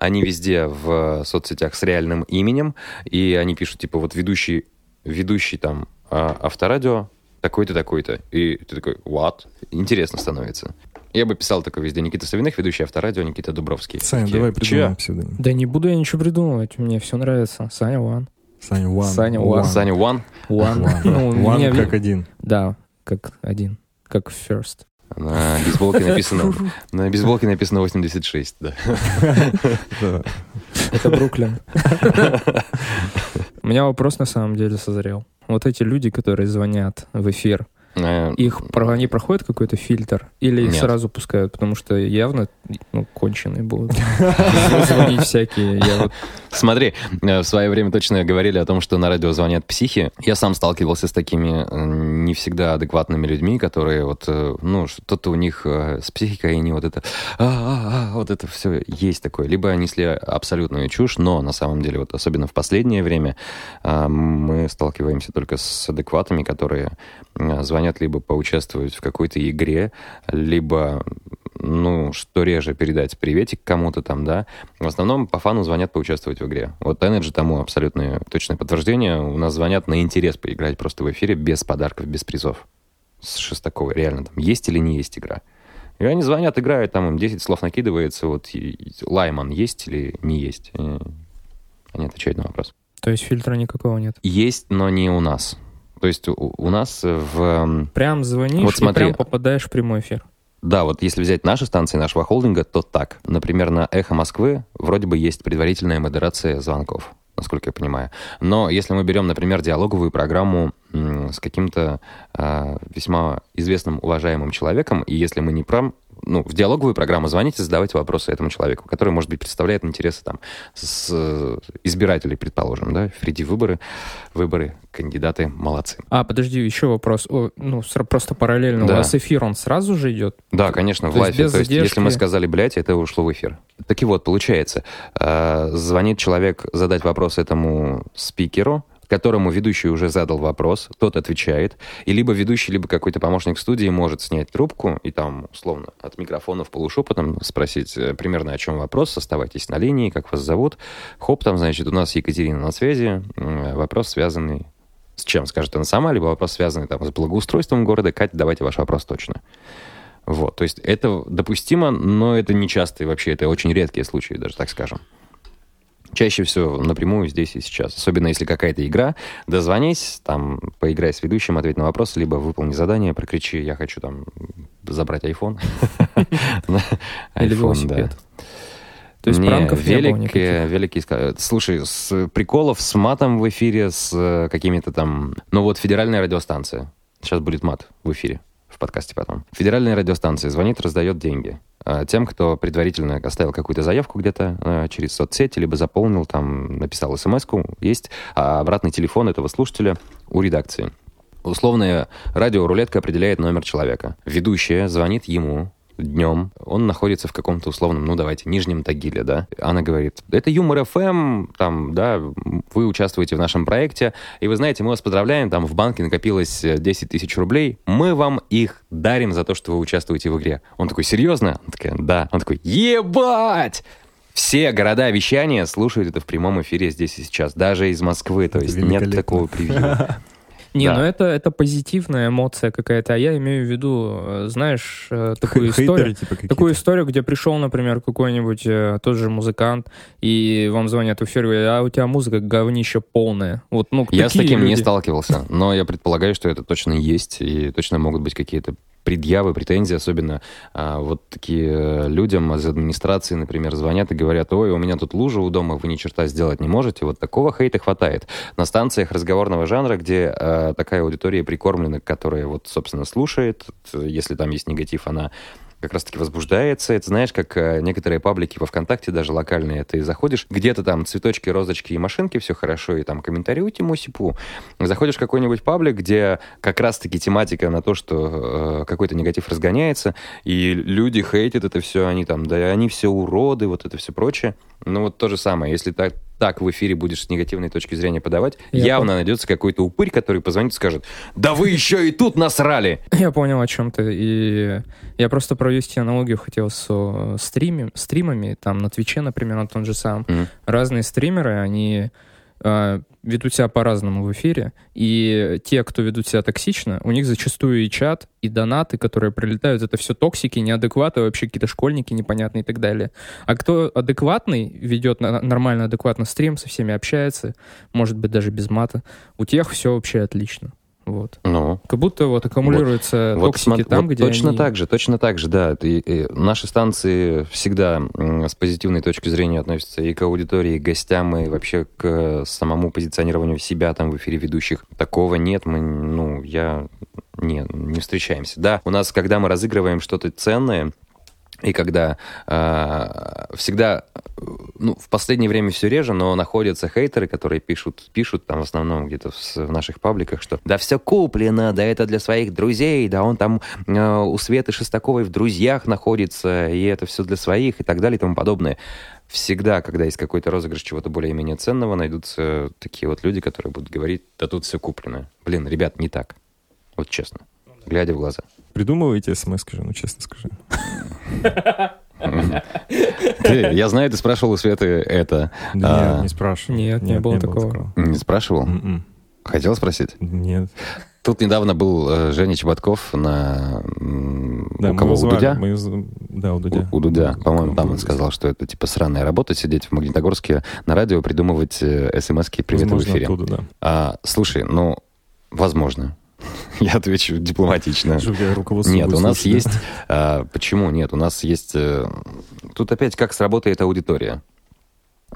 они везде в соцсетях с реальным именем, и они пишут, типа, вот ведущий, ведущий там а, авторадио, такой-то, такой-то. И ты такой, what? Интересно становится. Я бы писал такой везде. Никита Савиных, ведущий авторадио, Никита Дубровский. Саня, Такие, давай придумаем псевдоним. Да не буду я ничего придумывать, мне все нравится. Саня Ван. Саня One. Саня One. One. Саня One. One. One. Ну, как один. Да, как один. Как first. На бейсболке написано, на бейсболке написано 86, да. Да. Это Бруклин. У меня вопрос на самом деле созрел. Вот эти люди, которые звонят в эфир, Э, их про- они проходят какой-то фильтр или их сразу пускают, потому что явно ну, конченые будут звонить всякие. Я вот Смотри, э, в свое время точно говорили о том, что на радио звонят психи. Я сам сталкивался с такими э, не всегда адекватными людьми, которые вот, э, ну, что-то у них с психикой, они вот это, «А, а, а», вот это все есть такое. Либо они несли абсолютную чушь, но на самом деле, вот особенно в последнее время, мы сталкиваемся только с адекватами, которые звонят либо поучаствовать в какой-то игре, либо ну, что реже передать приветик кому-то там, да. В основном по фану звонят поучаствовать в игре. Вот Energy тому абсолютное точное подтверждение. У нас звонят на интерес поиграть просто в эфире без подарков, без призов. С Шестаковой. Реально там есть или не есть игра. И они звонят, играют, там им 10 слов накидывается, вот и- и Лайман есть или не есть. И Они отвечают на вопрос. То есть фильтра никакого нет. Есть, но не у нас. То есть у, у нас в... м, Прям звонишь Вот и смотри. прям попадаешь в прямой эфир. Да, вот если взять наши станции нашего холдинга, то так. Например, на «Эхо Москвы» вроде бы есть предварительная модерация звонков, насколько я понимаю. Но если мы берем, например, диалоговую программу с каким-то а, весьма известным, уважаемым человеком, и если мы не прям ну, в диалоговую программу звоните, задавайте вопросы этому человеку, который, может быть, представляет интересы там с э, избирателей, предположим, да, впереди выборы, выборы, кандидаты, молодцы. А, подожди, еще вопрос. О, ну, просто параллельно. Да. У вас эфир, он сразу же идет? Да, конечно, в То есть лайфе. без То есть, если задержки? мы сказали, блядь, это ушло в эфир. Так и вот, получается, э, звонит человек задать вопрос этому спикеру, которому ведущий уже задал вопрос, тот отвечает, и либо ведущий, либо какой-то помощник студии может снять трубку и там, условно, от микрофона в полушепотом спросить э, примерно о чем вопрос, оставайтесь на линии, как вас зовут. Хоп, там, значит, у нас Екатерина на связи, м, вопрос связанный С чем, скажет она сама, либо вопрос, связанный там, с благоустройством города. Катя, давайте ваш вопрос точно. Вот, то есть это допустимо, но это не часто и вообще, это очень редкие случаи, даже так скажем. Чаще всего напрямую здесь и сейчас. Особенно если какая-то игра. Дозвонись, там, поиграй с ведущим, ответь на вопрос, либо выполни задание, прокричи, я хочу там забрать iPhone. Или велосипед. То есть пранков не было великий, Слушай, с приколов, с матом в эфире, с э, какими-то там... Ну вот федеральная радиостанция. Сейчас будет мат в эфире, в подкасте потом. Федеральная радиостанция звонит, раздает деньги. А, тем, кто предварительно оставил какую-то заявку где-то э, через соцсети, либо заполнил, там, написал смс есть а обратный телефон этого слушателя у редакции. Условная радиорулетка определяет номер человека. Ведущая звонит ему, днем, он находится в каком-то условном, ну, давайте, Нижнем Тагиле, да. Она говорит, это Юмор ФМ, там, да, вы участвуете в нашем проекте, и вы знаете, мы вас поздравляем, там в банке накопилось 10 тысяч рублей, мы вам их дарим за то, что вы участвуете в игре. Он такой, серьезно? Он такой, да. Он такой, ебать! Все города вещания слушают это в прямом эфире здесь и сейчас, даже из Москвы, то есть нет такого превью. Не, да. ну это, это позитивная эмоция какая-то, а я имею в виду, э, знаешь, э, такую историю, типа такую историю, где пришел, например, какой-нибудь э, тот же музыкант, и вам звонят в эфир, говорят, а у тебя музыка говнище полная. Вот, ну, я с таким люди? не сталкивался, но я предполагаю, что это точно есть, и точно могут быть какие-то предъявы, претензии, особенно а, вот такие людям из администрации, например, звонят и говорят, ой, у меня тут лужа у дома, вы ни черта сделать не можете. Вот такого хейта хватает. На станциях разговорного жанра, где а, такая аудитория прикормлена, которая вот, собственно, слушает, если там есть негатив, она как раз-таки возбуждается. Это знаешь, как э, некоторые паблики во ВКонтакте, даже локальные, ты заходишь, где-то там цветочки, розочки и машинки, все хорошо, и там комментарии у Тимусипу. Заходишь в какой-нибудь паблик, где как раз-таки тематика на то, что э, какой-то негатив разгоняется, и люди хейтят это все, они там, да, они все уроды, вот это все прочее. Ну вот то же самое, если так, так в эфире будешь с негативной точки зрения подавать, я явно понял. найдется какой-то упырь, который позвонит и скажет, да вы еще и тут насрали! Я понял о чем ты, и я просто провести аналогию хотел с стриме, стримами, там на Твиче, например, на том же самом. Mm-hmm. Разные стримеры, они э, ведут себя по-разному в эфире, и те, кто ведут себя токсично, у них зачастую и чат, и донаты, которые прилетают, это все токсики, неадекваты, вообще какие-то школьники непонятные и так далее. А кто адекватный, ведет нормально, адекватно стрим, со всеми общается, может быть, даже без мата, у тех все вообще отлично. Вот. Ну. Как будто вот аккумулируются вот, токсики вот, там, вот где Точно они... так же, точно так же, да. И, и наши станции всегда с позитивной точки зрения относятся и к аудитории, и к гостям, и вообще к самому позиционированию себя там в эфире ведущих. Такого нет, мы, ну, я... Не, не встречаемся. Да, у нас, когда мы разыгрываем что-то ценное, и когда э, всегда, ну, в последнее время все реже, но находятся хейтеры, которые пишут, пишут там в основном где-то в, в наших пабликах, что да все куплено, да это для своих друзей, да он там э, у Светы Шестаковой в друзьях находится, и это все для своих и так далее и тому подобное. Всегда, когда есть какой-то розыгрыш чего-то более-менее ценного, найдутся такие вот люди, которые будут говорить, да тут все куплено. Блин, ребят, не так. Вот честно, глядя в глаза. Придумываете смс, скажи, ну честно скажи. Ты, я знаю, ты спрашивал у Светы это. Нет, а, не спрашивал. Нет, не было такого. Не спрашивал? М-м. Хотел спросить? Нет. Тут недавно был э, Женя Чеботков на... Да, у кого? У Дудя? Мы... Да, у Дудя. У, у Дудя. По-моему, там он сказал, что это типа сраная работа, сидеть в Магнитогорске на радио, придумывать э, смс-ки «Привет Возможно, в эфире». Оттуда, да. а, слушай, ну, возможно. Я отвечу дипломатично. Нет, у нас есть... А, почему нет? У нас есть... Э, тут опять как сработает аудитория.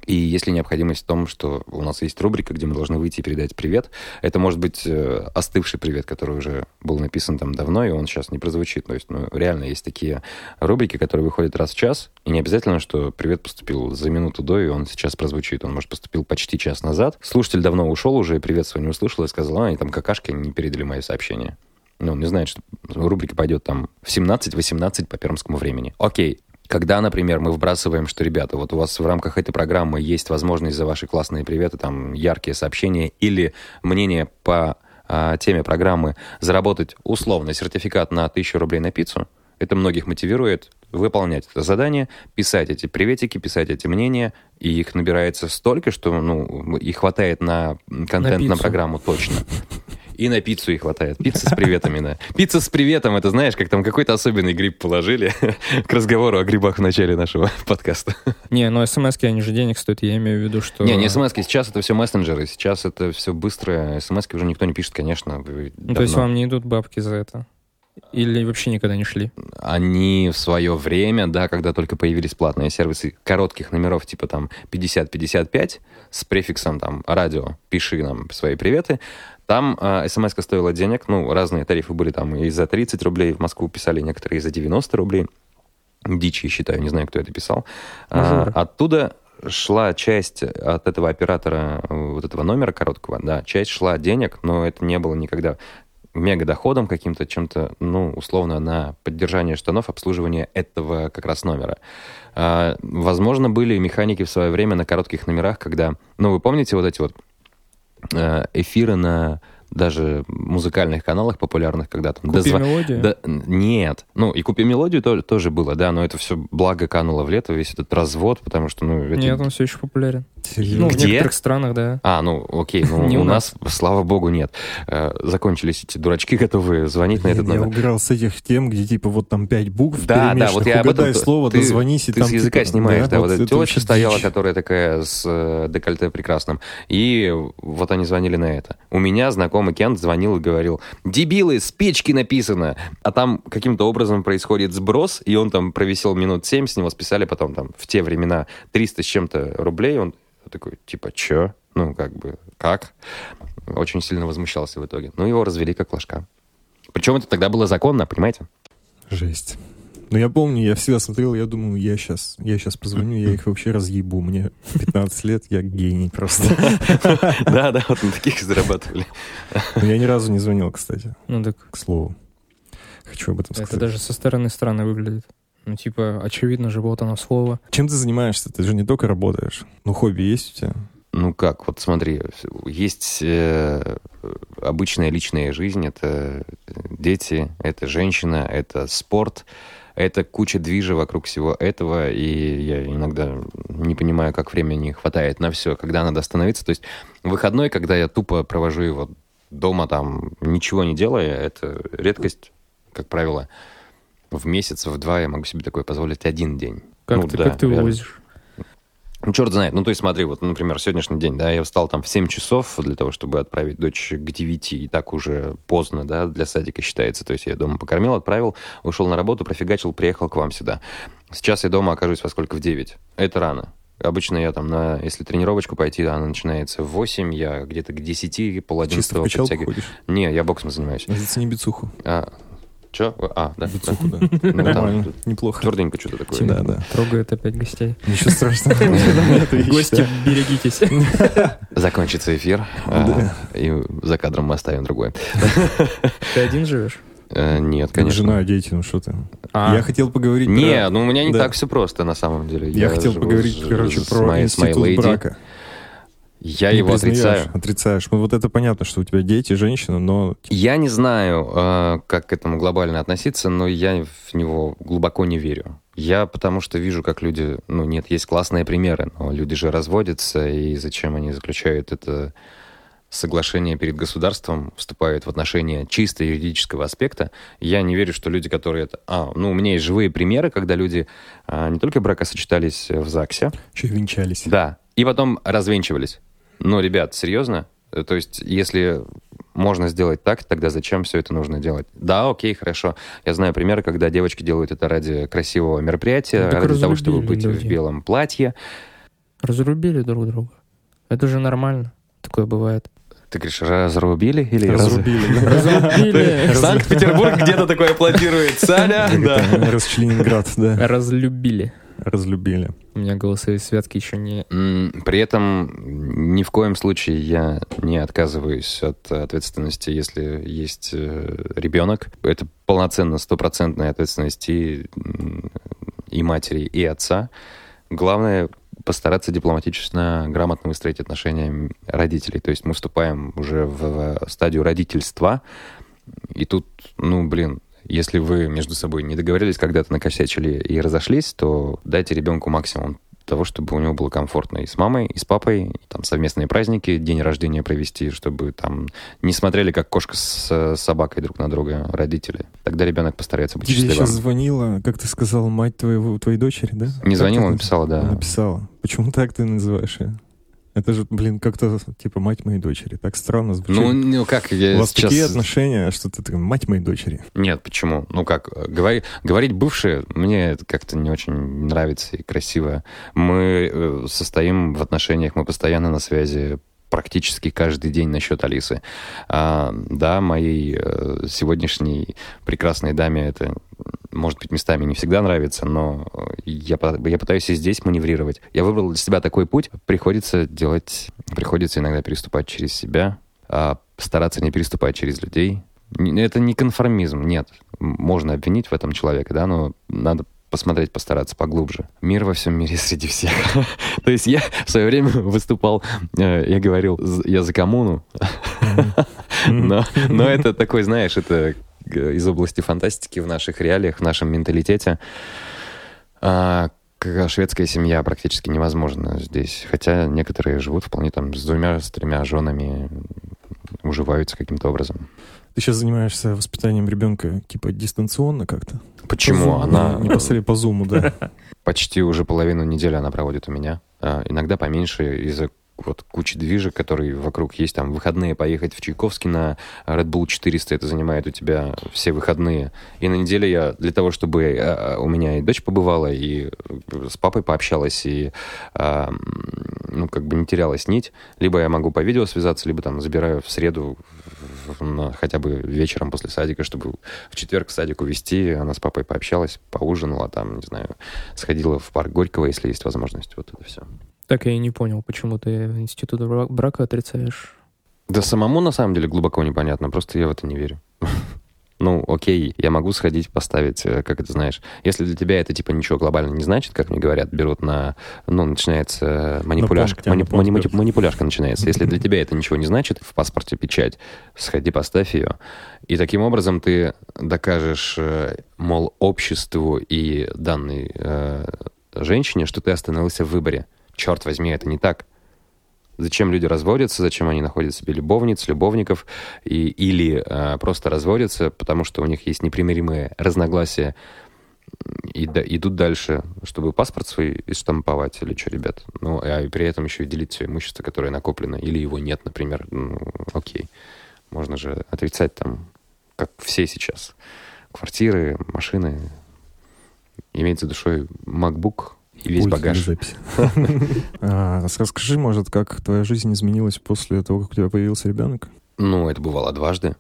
И если необходимость в том, что у нас есть рубрика, где мы должны выйти и передать привет, это может быть э, остывший привет, который уже был написан там давно, и он сейчас не прозвучит. То есть, ну, реально есть такие рубрики, которые выходят раз в час, и не обязательно, что привет поступил за минуту до, и он сейчас прозвучит. Он, может, поступил почти час назад. Слушатель давно ушел уже, привет свой не услышал, и сказал, а, они там какашки не передали мои сообщения ну, не знает, что рубрика пойдет там в 17-18 по пермскому времени. Окей, когда, например, мы вбрасываем, что, ребята, вот у вас в рамках этой программы есть возможность за ваши классные приветы, там, яркие сообщения или мнение по а, теме программы заработать условно сертификат на 1000 рублей на пиццу, Это многих мотивирует выполнять это задание, писать эти приветики, писать эти мнения, и их набирается столько, что ну, и хватает на контент, на, пиццу. программу точно. И на пиццу и хватает. Пицца с приветами, да. Пицца с приветом, это знаешь, как там какой-то особенный гриб положили к разговору о грибах в начале нашего подкаста. Не, ну смс они же денег стоят, я имею в виду, что... Не, не смс сейчас это все мессенджеры, сейчас это все быстро, смс уже никто не пишет, конечно. вы Ну, то есть давно. вам не идут бабки за это? Или вообще никогда не шли? Они в свое время, да, когда только появились платные сервисы коротких номеров, типа там 50-55, с префиксом там радио, пиши нам свои приветы, там э, смс стоила денег, ну, разные тарифы были там и за 30 рублей в Москву писали, некоторые и за 90 рублей. Дичь, я считаю, не знаю, кто это писал. А, оттуда шла часть от этого оператора э, вот этого номера короткого, да, часть шла денег, но это не было никогда мега доходом каким-то, чем-то, ну, условно, на поддержание штанов, обслуживание этого как раз номера. А, возможно, были механики в свое время на коротких номерах, когда, ну, вы помните вот эти вот э, эфиры на даже музыкальных каналах популярных, когда там... Купи дозва- мелодию? да, нет. Ну, и «Купи мелодию» то- тоже было, да, но это все благо кануло в лето, весь этот развод, потому что, ну... эти- Нет, он все еще популярен. Серьезно? Ну, в Где? некоторых странах, да. А, ну, окей, ну, у нас, слава богу, нет. Э, Закончились эти дурачки, готовые звонить на этот я номер. угорал с этих тем, где типа вот там пять букв Да, да, вот я об этом... слово, ты, дозвонись, и ты там с языка типа, снимаешь, да, вот, эта это телочка вообще стояла, которая такая с э, декольте прекрасным, и вот они звонили на это. У меня знакомый Кент звонил и говорил, дебилы, спички написано, а там каким-то образом происходит сброс, и он там провисел минут семь, с него списали потом там в те времена 300 с чем-то рублей, он такой, типа, чё? Ну, как бы, как? Очень сильно возмущался в итоге. Ну, его развели как ложка. Причем это тогда было законно, понимаете? Жесть. Ну, я помню, я всегда смотрел, я думаю, я сейчас, я сейчас позвоню, я их вообще разъебу. Мне 15 лет, я гений просто. Да, да, вот на таких и зарабатывали. Но я ни разу не звонил, кстати, Ну, так к слову. Хочу об этом это сказать. даже со стороны странно выглядит. Ну, типа, очевидно же, вот оно слово. Чем ты занимаешься? Ты же не только работаешь. Ну, хобби есть у тебя? Ну как, вот смотри, есть э, обычная личная жизнь, это дети, это женщина, это спорт, это куча движа вокруг всего этого, и я иногда не понимаю, как времени хватает на все, когда надо остановиться. То есть выходной, когда я тупо провожу его дома, там, ничего не делая, это редкость, как правило, в месяц, в два я могу себе такое позволить один день. Как Ну ты, да, как ты вывозишь? Ну, черт знает. Ну, то есть, смотри, вот, например, сегодняшний день, да, я встал там в 7 часов для того, чтобы отправить дочь к 9, и так уже поздно, да, для садика считается. То есть, я дома покормил, отправил, ушел на работу, профигачил, приехал к вам сюда. Сейчас я дома окажусь во сколько? В 9. Это рано. Обычно я там, на, если тренировочку пойти, она начинается в 8, я где-то к 10, пол Чисто в 11 качалку подтягиваю. Не, я боксом занимаюсь. Зацени бицуху. А, че? А, да. Бицуху, да. Ну, там Нормально, неплохо. Тверденько что-то такое. Да, да. Трогает опять гостей. Ничего страшного. Гости, берегитесь. Закончится эфир, а, и за кадром мы оставим другое. Ты один живешь? Э, Нет, конечно. Жена, дети, ну что ты. А. Я хотел поговорить Не, про... ну у меня не Да. так все просто на самом деле. Я хотел живу поговорить, с- короче, про моей- с моей институт леди. брака. Я Не его отрицаю. Отрицаешь. Ну вот это понятно, что у тебя дети, женщина, но Я не знаю, э, как к этому глобально относиться, но я в него глубоко не верю. Я потому что вижу, как люди... Ну, нет, есть классные примеры, но люди же разводятся, и зачем они заключают это соглашение перед государством, вступают в отношения чисто юридического аспекта. Я не верю, что люди, которые это... А, ну, у меня есть живые примеры, когда люди а, не только бракосочетались в ЗАГСе, еще и венчались. Да. И потом развенчивались. Ну, ребят, серьезно? Э, То есть, если можно сделать так, тогда зачем все это нужно делать? Да, окей, хорошо. Я знаю примеры, когда девочки делают это ради красивого мероприятия, так ради того, чтобы быть в люди. белом платье. Разрубили друг друга. Это же нормально. Такое бывает. Ты говоришь, разрубили или раз- Разрубили. Разрубили. Санкт-Петербург где-то такое аплодирует. Саня, да. Расчленинград, да. Разлюбили. Разлюбили. У меня голосовые связки еще не... При этом ни в коем случае я не отказываюсь от ответственности, если есть э, ребенок. Это полноценно стопроцентная ответственность и, и матери, и отца. Главное постараться дипломатично, грамотно выстроить отношения родителей. То есть мы вступаем уже в стадию родительства, и тут, ну, блин, Если вы между собой не договорились, когда-то накосячили и разошлись, то дайте ребенку максимум того, чтобы у него было комфортно и с мамой, и с папой, и, там совместные праздники, день рождения провести, чтобы там не смотрели как кошка с собакой друг на друга родители. Тогда ребенок постарается быть счастливым. сейчас звонила, как ты сказал, мать твоего, твоей дочери, да? Не Как звонила, написала, да. Написала. Почему так ты называешь ее? Это же, блин, как-то типа мать моей дочери. Так странно звучит. Ну, ну как, я У вас сейчас... такие отношения, что ты такая, мать моей дочери. Нет, почему? Ну как, говори- говорить бывшие, мне это как-то не очень нравится и красиво. Мы э, состоим в отношениях, мы постоянно на связи практически каждый день насчет Алисы. А, да, моей э, сегодняшней прекрасной даме это, может быть, местами не всегда нравится, но я, я пытаюсь и здесь маневрировать. Я выбрал для себя такой путь. Приходится делать, приходится иногда переступать через себя, а стараться не переступать через людей. Это не конформизм, нет. Можно обвинить в этом человека, да, но надо посмотреть, постараться поглубже. Мир во всем мире среди всех. То есть я в свое время выступал, э, я говорил, я за коммуну, но, но это такой, знаешь, это э, из области фантастики в наших реалиях, в нашем менталитете. А, шведская семья практически невозможна здесь. Хотя некоторые живут вполне там с двумя, с тремя женами, уживаются каким-то образом. Ты сейчас занимаешься воспитанием ребенка типа дистанционно как-то? Почему? По Zoom, Она Непосредственно по зуму, да. почти уже половину недели она проводит у меня. А, Иногда поменьше из-за вот кучи движек, которые вокруг есть. Там выходные поехать в Чайковский на Red Bull 400, это занимает у тебя все выходные. И на неделе я для того, чтобы э, э, у меня и дочь побывала, и э, с папой пообщалась, и а, ну, как бы не терялась нить, либо я могу по видео связаться, либо там забираю в среду на- хотя бы вечером после садика, чтобы в четверг в садик увезти. Она с папой пообщалась, поужинала там, не знаю, сходила в парк Горького, если есть возможность. Вот это все. Так я и не понял, почему ты институт бра- брака отрицаешь. Да самому на самом деле глубоко непонятно, просто я в это не верю. Ну, окей, я могу сходить, поставить, э, как это знаешь. Если для тебя это типа ничего глобально не значит, как мне говорят, берут на, ну, начинается манипуляшка, тебя на мани- понт мани- берут. манипуляшка начинается. Если для тебя это ничего не значит, в паспорте печать, сходи, поставь ее. И таким образом ты докажешь, э, мол, обществу и данной э, женщине, что ты остановился в выборе. Черт возьми, это не так. Зачем люди разводятся, зачем они находят себе любовниц, любовников, и, или э, просто разводятся, потому что у них есть непримиримые разногласия, и да- идут дальше, чтобы паспорт свой штамповать или что, ребят. Ну, а и при этом еще и делить все имущество, которое накоплено, или его нет, например. Ну, окей. Можно же отрицать там, как все сейчас. Квартиры, машины, иметь за душой MacBook и весь багаж. А, рас- Расскажи, может, как твоя жизнь изменилась после того, как у тебя появился ребенок? Ну, это бывало дважды.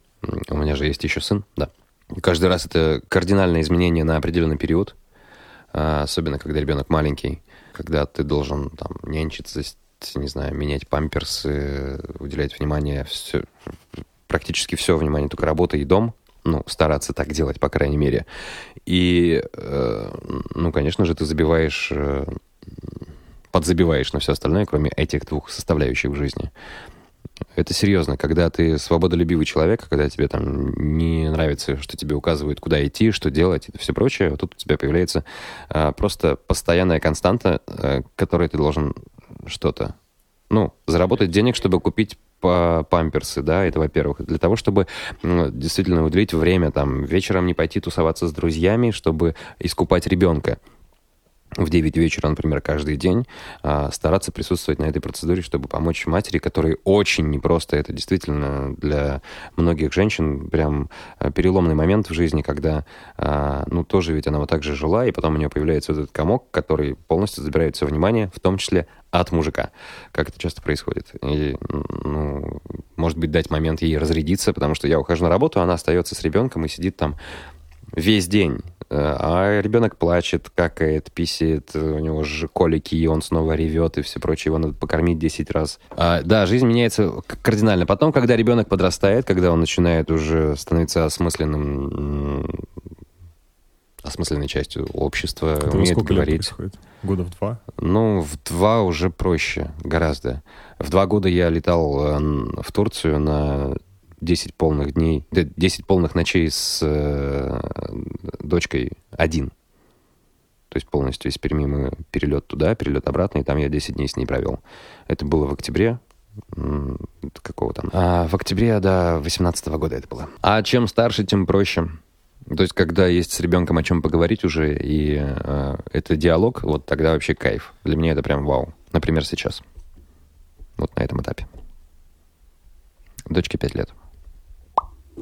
У меня же есть еще сын, да. Каждый раз это кардинальное изменение на определенный период, а, особенно когда ребенок маленький, когда ты должен там нянчиться, не знаю, менять памперсы, уделять внимание, все, практически все внимание, только работа и дом, ну, стараться так делать, по крайней мере. И, э, ну, конечно же, ты забиваешь, э, подзабиваешь на все остальное, кроме этих двух составляющих в жизни. Это серьезно, когда ты свободолюбивый человек, когда тебе там не нравится, что тебе указывают, куда идти, что делать и все прочее, вот тут у тебя появляется а, просто постоянная константа, а, которой ты должен что-то, ну, заработать денег, чтобы купить памперсы, да, это во-первых. Для того, чтобы м, действительно уделить время, там, вечером не пойти тусоваться с друзьями, чтобы искупать ребенка в 9 вечера, например, каждый день, а, стараться присутствовать на этой процедуре, чтобы помочь матери, которой очень непросто. Это действительно для многих женщин прям а, переломный момент в жизни, когда, а, ну, тоже ведь она вот так же жила, и потом у нее появляется вот этот комок, который полностью забирает все внимание, в том числе от мужика, как это часто происходит. И, ну, может быть, дать момент ей разрядиться, потому что я ухожу на работу, она остается с ребенком и сидит там весь день. Э, А ребенок плачет, какает, писает, э, у него же колики, и он снова ревет и все прочее, его надо покормить 10 раз. А, да, жизнь меняется кардинально. Потом, когда ребенок подрастает, когда он начинает уже становиться осмысленным, осмысленной частью общества, Это умеет сколько лет говорить. происходит? Года в два? Ну, в два уже проще, гораздо. В два года я летал э, в Турцию на 10 полных дней, 10 полных ночей с э, дочкой один. То есть полностью из Перми мы перелет туда, перелет обратно, и там я 10 дней с ней провел. Это было в октябре, какого там? А, в октябре, да, 18 года это было. А чем старше, тем проще. То есть, когда есть с ребенком о чем поговорить уже, и э, это диалог, вот тогда вообще кайф. Для меня это прям вау. Например, сейчас. Вот на этом этапе. Дочке 5 лет.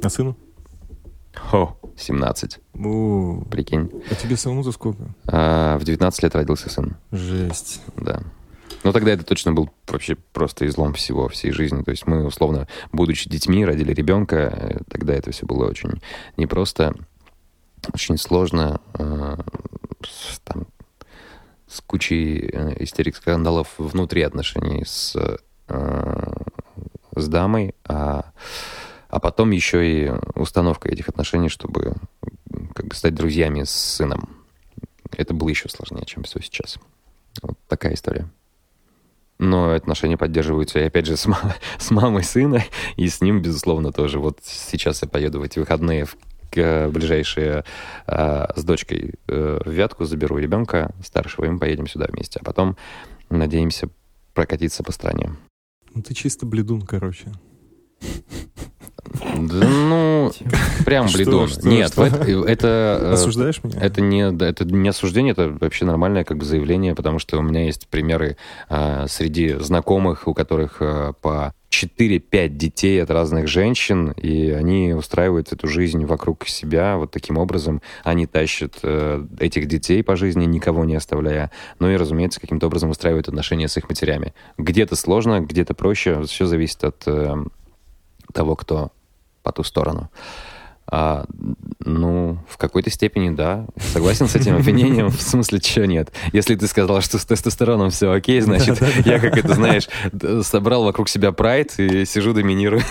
А сыну? О, 17. О, Прикинь. а тебе самому-то сколько? А, в 19 лет родился сын. Жесть. Да. Но тогда это точно был вообще просто излом всего, всей жизни. То есть мы, условно, будучи детьми, родили ребенка, тогда это все было очень непросто, очень сложно, э, там, с кучей э, истерик, скандалов внутри отношений с, э, с дамой, а, а потом еще и установка этих отношений, чтобы как бы стать друзьями с сыном. Это было еще сложнее, чем все сейчас. Вот такая история. Но отношения поддерживаются, и опять же, с, ма- с мамой сына, и с ним, безусловно, тоже. Вот сейчас я поеду в эти выходные в к- ближайшие э, с дочкой э, в Вятку, заберу ребенка старшего, и мы поедем сюда вместе. А потом надеемся прокатиться по стране. Ну ты чисто бледун, короче. Да, ну, прям что, Нет, что? это, э, Осуждаешь меня? Это не, это не осуждение, это вообще нормальное как бы заявление, потому что у меня есть примеры а, среди знакомых, у которых а, по 4-5 детей от разных женщин, и они устраивают эту жизнь вокруг себя вот таким образом. Они тащат э, этих детей по жизни, никого не оставляя. Ну и, разумеется, каким-то образом устраивают отношения с их матерями. Где-то сложно, где-то проще. Все зависит от э, того, кто по ту сторону. А, ну, в какой-то степени, да. Согласен с этим обвинением, в смысле, чего нет. Если ты сказал, что с тестостероном все окей, значит, я, как это знаешь, собрал вокруг себя прайд и сижу доминирую.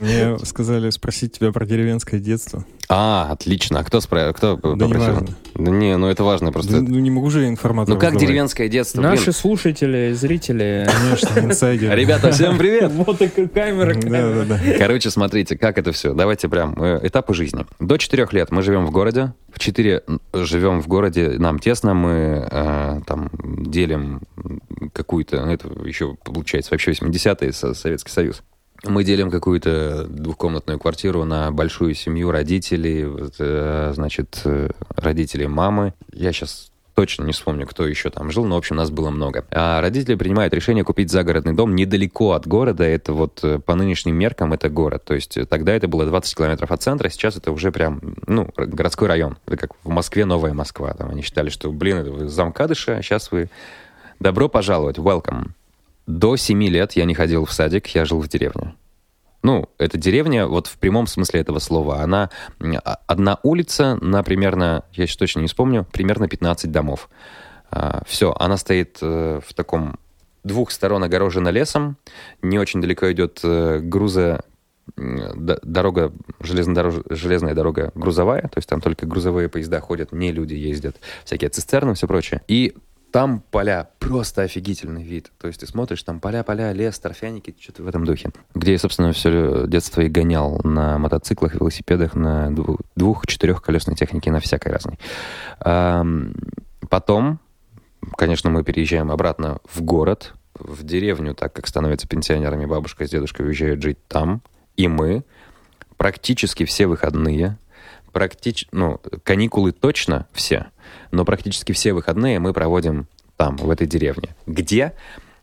Мне сказали спросить тебя про деревенское детство. А, отлично. А кто, спра... кто Да не попросил? важно. Да не, ну это важно просто. Ну не могу же я информацию Ну как раздавать. деревенское детство? блин? Наши слушатели, зрители. Конечно, инсайдеры. Ребята, всем привет! Вот такая камера. Да, да, да. Короче, смотрите, как это все. Давайте прям этапы жизни. До четырех лет мы живем в городе. В четыре м, живем в городе, нам тесно, мы э, там делим какую-то, ну, это еще получается вообще 80-е, Со- Советский Союз. Мы делим какую-то двухкомнатную квартиру на большую семью родителей, э, значит, э, родители мамы. Я сейчас точно не вспомню, кто еще там жил, но, в общем, нас было много. А родители принимают решение купить загородный дом недалеко от города. Это вот э, по нынешним меркам это город. То есть э, тогда это было 20 километров от центра, сейчас это уже прям, ну, городской район. Это как в Москве Новая Москва. Там они считали, что, блин, это вы замкадыша, сейчас вы... Добро пожаловать, welcome. До 7 лет я не ходил в садик, я жил в деревне. Ну, эта деревня, вот в прямом смысле этого слова, она а- одна улица на примерно, я сейчас точно не вспомню, примерно 15 домов. все, она стоит э, в таком двух сторон огорожена лесом, не очень далеко идет э, груза дорога, железнодорож- железная дорога грузовая, то есть там только грузовые поезда ходят, не люди ездят, всякие цистерны, все прочее. И там поля, просто офигительный вид. То есть ты смотришь, там поля-поля, лес, торфяники, что-то в этом духе. Где я, собственно, все детство и гонял на мотоциклах, велосипедах, на дву- двух-четырехколесной технике, на всякой разной. Потом, конечно, мы переезжаем обратно в город, в деревню, так как становятся пенсионерами, бабушка с дедушкой уезжают жить там, и мы практически все выходные, практич... ну, каникулы точно все, но практически все выходные мы проводим там, в этой деревне. Где?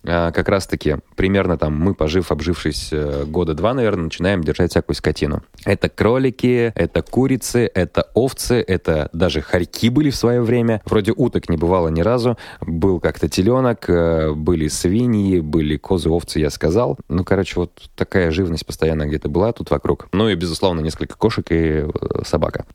А, Как раз-таки примерно там мы, пожив, обжившись э, года два, наверное, начинаем держать всякую скотину. Это кролики, это курицы, это овцы, это даже хорьки были в свое время. Вроде уток не бывало ни разу. Был как-то теленок, э, были свиньи, были козы, овцы, я сказал. Ну, короче, вот такая живность постоянно где-то была тут вокруг. Ну и, безусловно, несколько кошек и э, собака.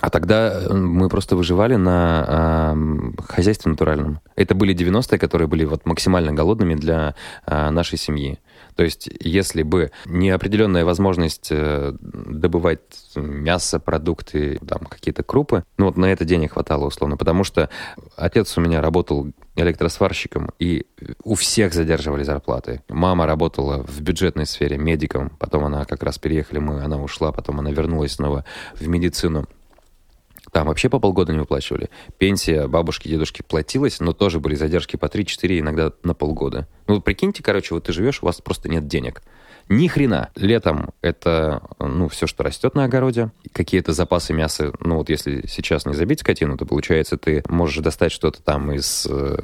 А тогда э, мы просто выживали на эм, хозяйстве натуральном. Это были 90-е, которые были вот максимально голодными для а, нашей семьи. То есть, если бы не определенная возможность э, добывать мясо, продукты, там какие-то крупы, ну вот на это денег хватало условно, потому что отец у меня работал электросварщиком, и у всех задерживали зарплаты. Мама работала в бюджетной сфере медиком, потом она как раз переехали мы, она ушла, потом она вернулась снова в медицину. Там вообще по полгода не выплачивали. Пенсия бабушки, дедушки платилась, но тоже были задержки по 3-4, иногда на полгода. Ну, прикиньте, короче, вот ты живешь, у вас просто нет денег. Ни хрена. Летом это, ну, все, что растет на огороде. Какие-то запасы мяса, ну, вот если сейчас не забить скотину, то, получается, ты можешь достать что-то там из э,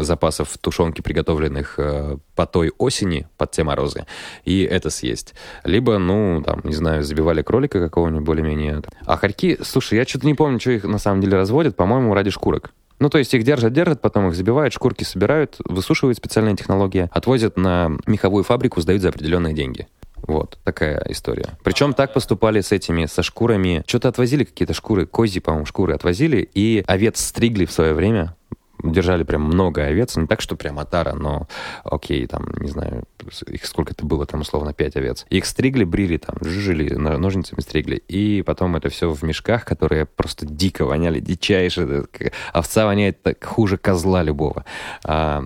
запасов тушенки, приготовленных э, по той осени, под те морозы, и это съесть. Либо, ну, там, не знаю, забивали кролика какого-нибудь более-менее. А хорьки, слушай, я что-то не помню, что их на самом деле разводят, по-моему, ради шкурок. Ну, то есть их держат, держат, потом их забивают, шкурки собирают, высушивают специальная технология, отвозят на меховую фабрику, сдают за определенные деньги. Вот, такая история. Причем так поступали с этими, со шкурами. Что-то отвозили, какие-то шкуры, козьи, по-моему, шкуры отвозили, и овец стригли в свое время, держали прям много овец, не так, что прям отара, но, окей, там, не знаю, их сколько это было, там, условно, пять овец. Их стригли, брили, там, жили, ножницами стригли, и потом это все в мешках, которые просто дико воняли, дичайше, овца воняет так хуже козла любого. А,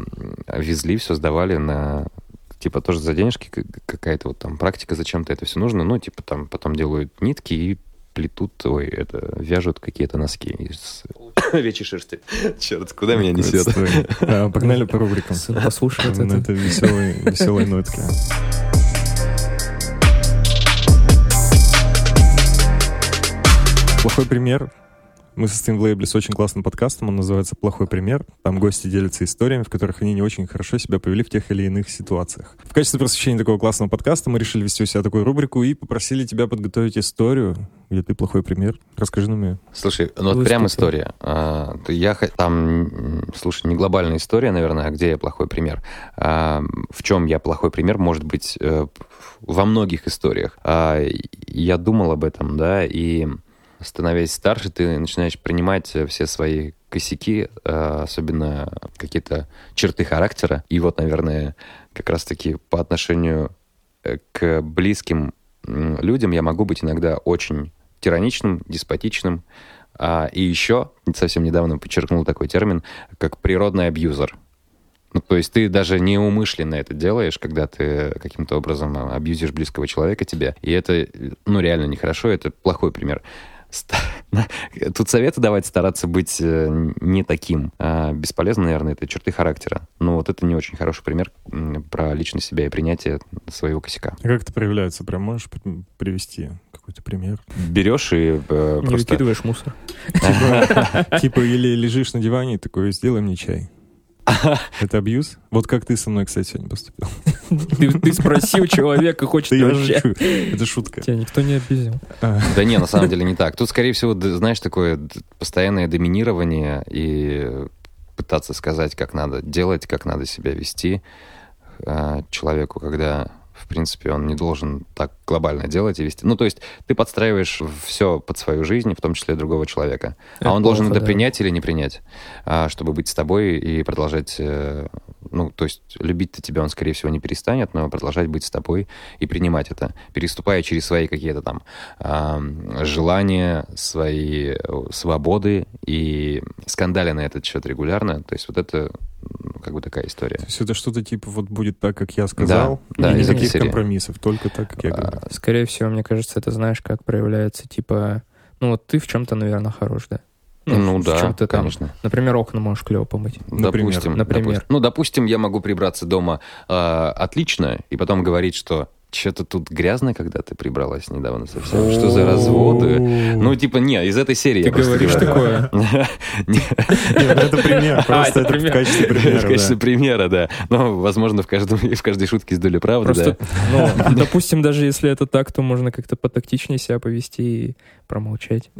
везли, все сдавали на типа тоже за денежки какая-то вот там практика, зачем-то это все нужно, ну, типа там потом делают нитки и плетут, ой, это, вяжут какие-то носки из овечьей шерсти. Черт, куда меня несет? А, погнали по рубрикам. Послушать это. Это веселой нотки. Плохой пример мы состоим в лейбле с очень классным подкастом, он называется «Плохой пример». Там гости делятся историями, в которых они не очень хорошо себя повели в тех или иных ситуациях. В качестве просвещения такого классного подкаста мы решили вести у себя такую рубрику и попросили тебя подготовить историю, где ты плохой пример. Расскажи нам ее. Слушай, ну вот прям история. А, я там, слушай, не глобальная история, наверное, а где я плохой пример. А, в чем я плохой пример, может быть, э, во многих историях. А, я думал об этом, да, и становясь старше, ты начинаешь принимать э, все свои косяки, э, особенно какие-то черты характера. И вот, наверное, как раз-таки по отношению э, к близким людям я могу быть иногда очень тираничным, деспотичным. А, и еще совсем недавно подчеркнул такой термин, как природный абьюзер. Ну, то есть ты даже неумышленно это делаешь, когда ты каким-то образом абьюзишь близкого человека тебе, и это, ну, реально нехорошо, это плохой пример. Тут советы давать стараться быть э, не таким. А бесполезно, наверное, это черты характера. Но вот это не очень хороший пример про личность себя и принятие своего косяка. А как это проявляется? Прям можешь привести какой-то пример? Берешь и э, не просто... выкидываешь мусор. Типа, типа или лежишь на диване и такой, сделай мне чай. Это абьюз? Вот как ты со мной, кстати, сегодня поступил. Ты, ты спросил человека, хочет я шучу. Это шутка. Тебя никто не обидел. А. Да не, на самом деле не так. Тут, скорее всего, знаешь, такое постоянное доминирование и пытаться сказать, как надо делать, как надо себя вести а, человеку, когда в принципе, он не должен так глобально делать и вести. Ну, то есть ты подстраиваешь все под свою жизнь, в том числе другого человека. Это а он плохо, должен это да. принять или не принять, а, чтобы быть с тобой и продолжать... Э, ну, то есть любить-то тебя он, скорее всего, не перестанет, но продолжать быть с тобой и принимать это, переступая через свои какие-то там желания, свои э, свободы и скандали на этот счет регулярно. То есть вот это как бы такая история. То есть это что-то типа вот будет так, как я сказал, да, и да, никаких компромиссов, только так, как я а, говорю. Скорее всего, мне кажется, это знаешь, как проявляется, типа, ну вот ты в чем-то, наверное, хорош, да? Ну, ну да, чем-то конечно. Там, например, окна можешь клево помыть. Допустим, например. Допустим. Ну, допустим, я могу прибраться дома э, отлично и потом говорить, что что-то тут грязно, когда ты прибралась недавно совсем. Что за разводы? Ну, типа, не, из этой серии. Ты говоришь такое? Это пример, а, просто это в качестве примера. В качестве примера, да. Но, возможно, в каждой шутке с долей правды, да. Ну, допустим, даже если это так, то можно как-то потактичнее себя повести и промолчать.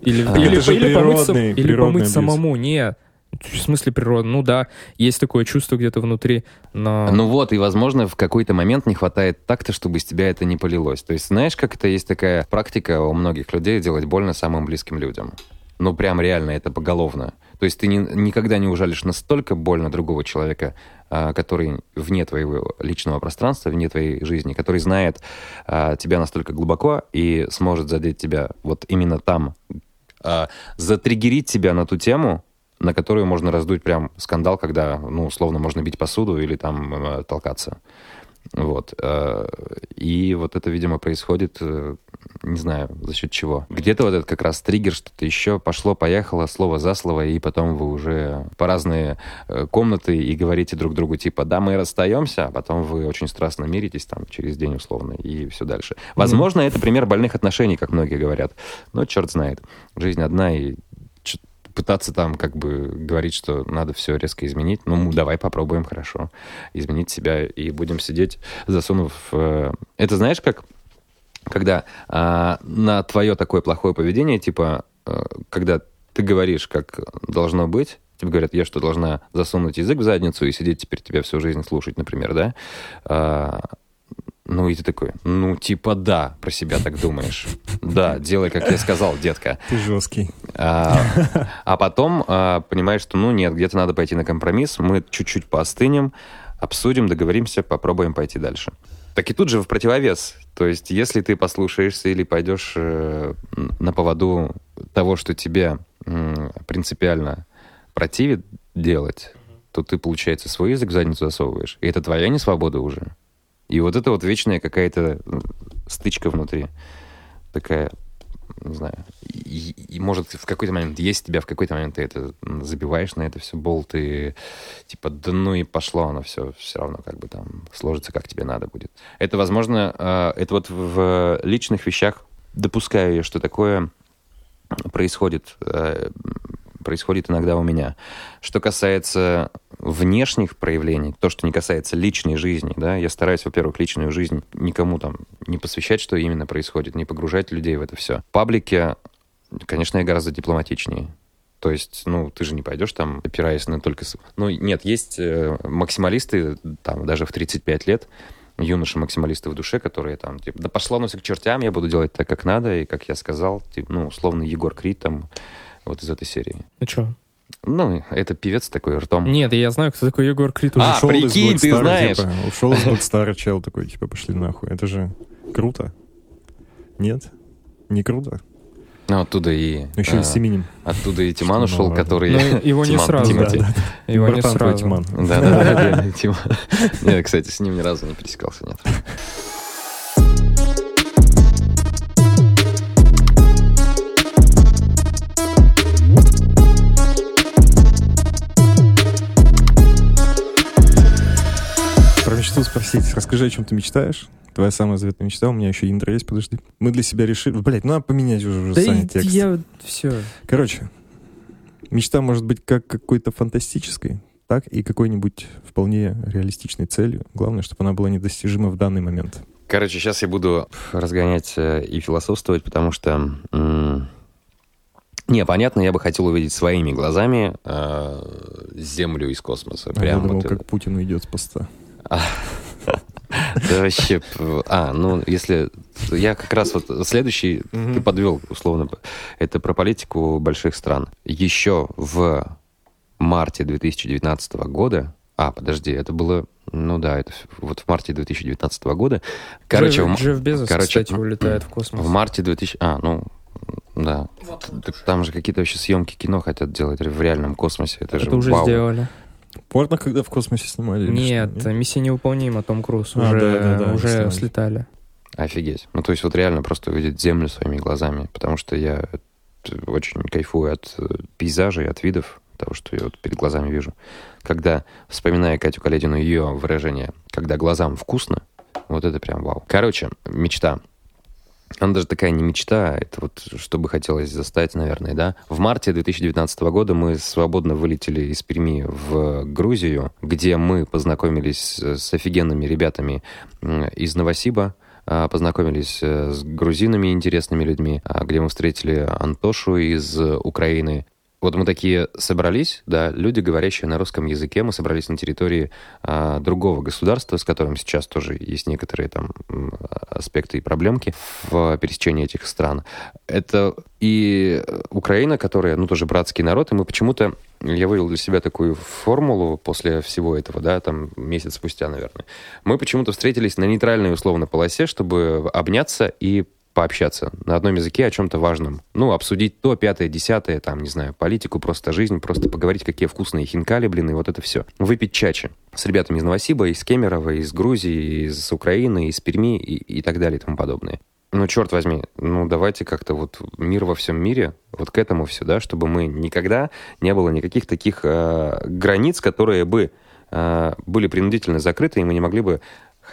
Или помыть самому. Не, в смысле природа? Ну да, есть такое чувство где-то внутри, но... Ну вот, и, возможно, в какой-то момент не хватает так-то, чтобы из тебя это не полилось. То есть, знаешь, как это есть такая практика у многих людей делать больно самым близким людям? Ну, прям реально, это поголовно. То есть ты не, никогда не ужалишь настолько больно другого человека, а, который вне твоего личного пространства, вне твоей жизни, который знает а, тебя настолько глубоко и сможет задеть тебя вот именно там, а, затриггерить тебя на ту тему, на которую можно раздуть прям скандал, когда, ну, условно, можно бить посуду или там э, толкаться. Вот. Э, и вот это, видимо, происходит, э, не знаю, за счет чего. Где-то вот этот как раз триггер, что-то еще пошло-поехало, слово за слово, и потом вы уже по разные комнаты и говорите друг другу, типа, да, мы расстаемся, а потом вы очень страстно миритесь там через день условно, и все дальше. Возможно, mm-hmm. это пример больных отношений, как многие говорят, но черт знает. Жизнь одна, и пытаться там как бы говорить, что надо все резко изменить. Ну, давай попробуем, хорошо, изменить себя и будем сидеть, засунув... Э... Это знаешь, как когда э, на твое такое плохое поведение, типа, э, когда ты говоришь, как должно быть, тебе говорят, я что, должна засунуть язык в задницу и сидеть теперь тебя всю жизнь слушать, например, да? А, ну, и ты такой, ну, типа да, про себя так думаешь. Да, делай, как я сказал, детка. Ты жесткий. А, а потом а, понимаешь, что, ну, нет, где-то надо пойти на компромисс, мы чуть-чуть поостынем, обсудим, договоримся, попробуем пойти дальше. Так и тут же в противовес. То есть, если ты послушаешься или пойдешь э, на поводу того, что тебе э, принципиально противит делать, то ты, получается, свой язык в задницу засовываешь. И это твоя несвобода уже. И вот это вот вечная какая-то стычка внутри. Такая, не знаю, и, и может в какой-то момент есть тебя, в какой-то момент ты это забиваешь на это все болт, и типа, да ну и пошло оно все, все равно как бы там сложится, как тебе надо будет. Это, возможно, а, это вот в личных вещах допускаю я, что такое происходит э, происходит иногда у меня. Что касается внешних проявлений, то, что не касается личной жизни, да, я стараюсь, во-первых, личную жизнь никому там не посвящать, что именно происходит, не погружать людей в это все. В паблике, конечно, я гораздо дипломатичнее. То есть, ну, ты же не пойдешь там, опираясь на только... Ну, нет, есть э, максималисты, там, даже в 35 лет, юноши-максималисты в душе, которые там, типа, да пошло оно все к чертям, я буду делать так, как надо, и как я сказал, типа, ну, условно, Егор Крид там, вот из этой серии. Ну что? Ну, это певец такой ртом. Нет, я знаю, кто такой Егор Крид. Уже а, ушел прикинь, ты знаешь. Типа, ушел из Блэкстара чел такой, типа, пошли нахуй. Это же круто. Нет? Не круто? Ну, оттуда и... Еще а, и с именем. Оттуда и Тиман ушел, ну, который... Ну, его не сразу. Да, да. Его не сразу. Тиман. Да-да-да, Тиман. Нет, кстати, с ним ни разу не пересекался, нет. Мечту спросить. Расскажи, о чем ты мечтаешь. Твоя самая заветная мечта. У меня еще интро есть, подожди. Мы для себя решили... Блять, ну надо поменять уже, уже да сами текст. я... Все. Короче, мечта может быть как какой-то фантастической, так и какой-нибудь вполне реалистичной целью. Главное, чтобы она была недостижима в данный момент. Короче, сейчас я буду разгонять э, и философствовать, потому что... Не, понятно, я бы хотел увидеть своими глазами э, Землю из космоса. А Прямо я думал, вот как Путин уйдет с поста. Это вообще... А, ну, если... Я как раз вот следующий, ты подвел, условно, это про политику больших стран. Еще в марте 2019 года... А, подожди, это было... Ну да, это вот в марте 2019 года. Короче, Джефф, Джефф Безос, короче, кстати, улетает в космос. В марте 2000... А, ну, да. Вот, вот. Там же какие-то вообще съемки кино хотят делать в реальном космосе. Это, это же уже вау. сделали. Порно, когда в космосе снимали? Нет, что, нет? «Миссия невыполнима», Том Круз, а, уже, да, да, да, уже слетали. Офигеть. Ну, то есть вот реально просто увидеть Землю своими глазами, потому что я очень кайфую от э, пейзажей, от видов, того, что я вот перед глазами вижу. Когда, вспоминая Катю Каледину, ее выражение, когда глазам вкусно, вот это прям вау. Короче, мечта. Она даже такая не мечта, это вот что бы хотелось застать, наверное, да. В марте 2019 года мы свободно вылетели из Перми в Грузию, где мы познакомились с офигенными ребятами из Новосиба, а, познакомились э, с грузинами, интересными людьми, а, где мы встретили Антошу из Украины, вот мы такие собрались, да, люди, говорящие на русском языке, мы собрались на территории а, другого государства, с которым сейчас тоже есть некоторые там аспекты и проблемки в пересечении этих стран. Это и Украина, которая, ну, тоже братский народ, и мы почему-то я вывел для себя такую формулу после всего этого, да, там месяц спустя, наверное. Мы почему-то встретились на нейтральной условно полосе, чтобы обняться и пообщаться на одном языке о чем-то важном. Ну, обсудить то, пятое, десятое, там, не знаю, политику, просто жизнь, просто поговорить, какие вкусные хинкали, блин, и вот это все. Выпить чачи с ребятами из Новосиба, из Кемерово, из Грузии, из Украины, из Перми и, и так далее и тому подобное. Ну, черт возьми, ну, давайте как-то вот мир во всем мире, вот к этому все, да, чтобы мы никогда не было никаких таких э, границ, которые бы э, были принудительно закрыты, и мы не могли бы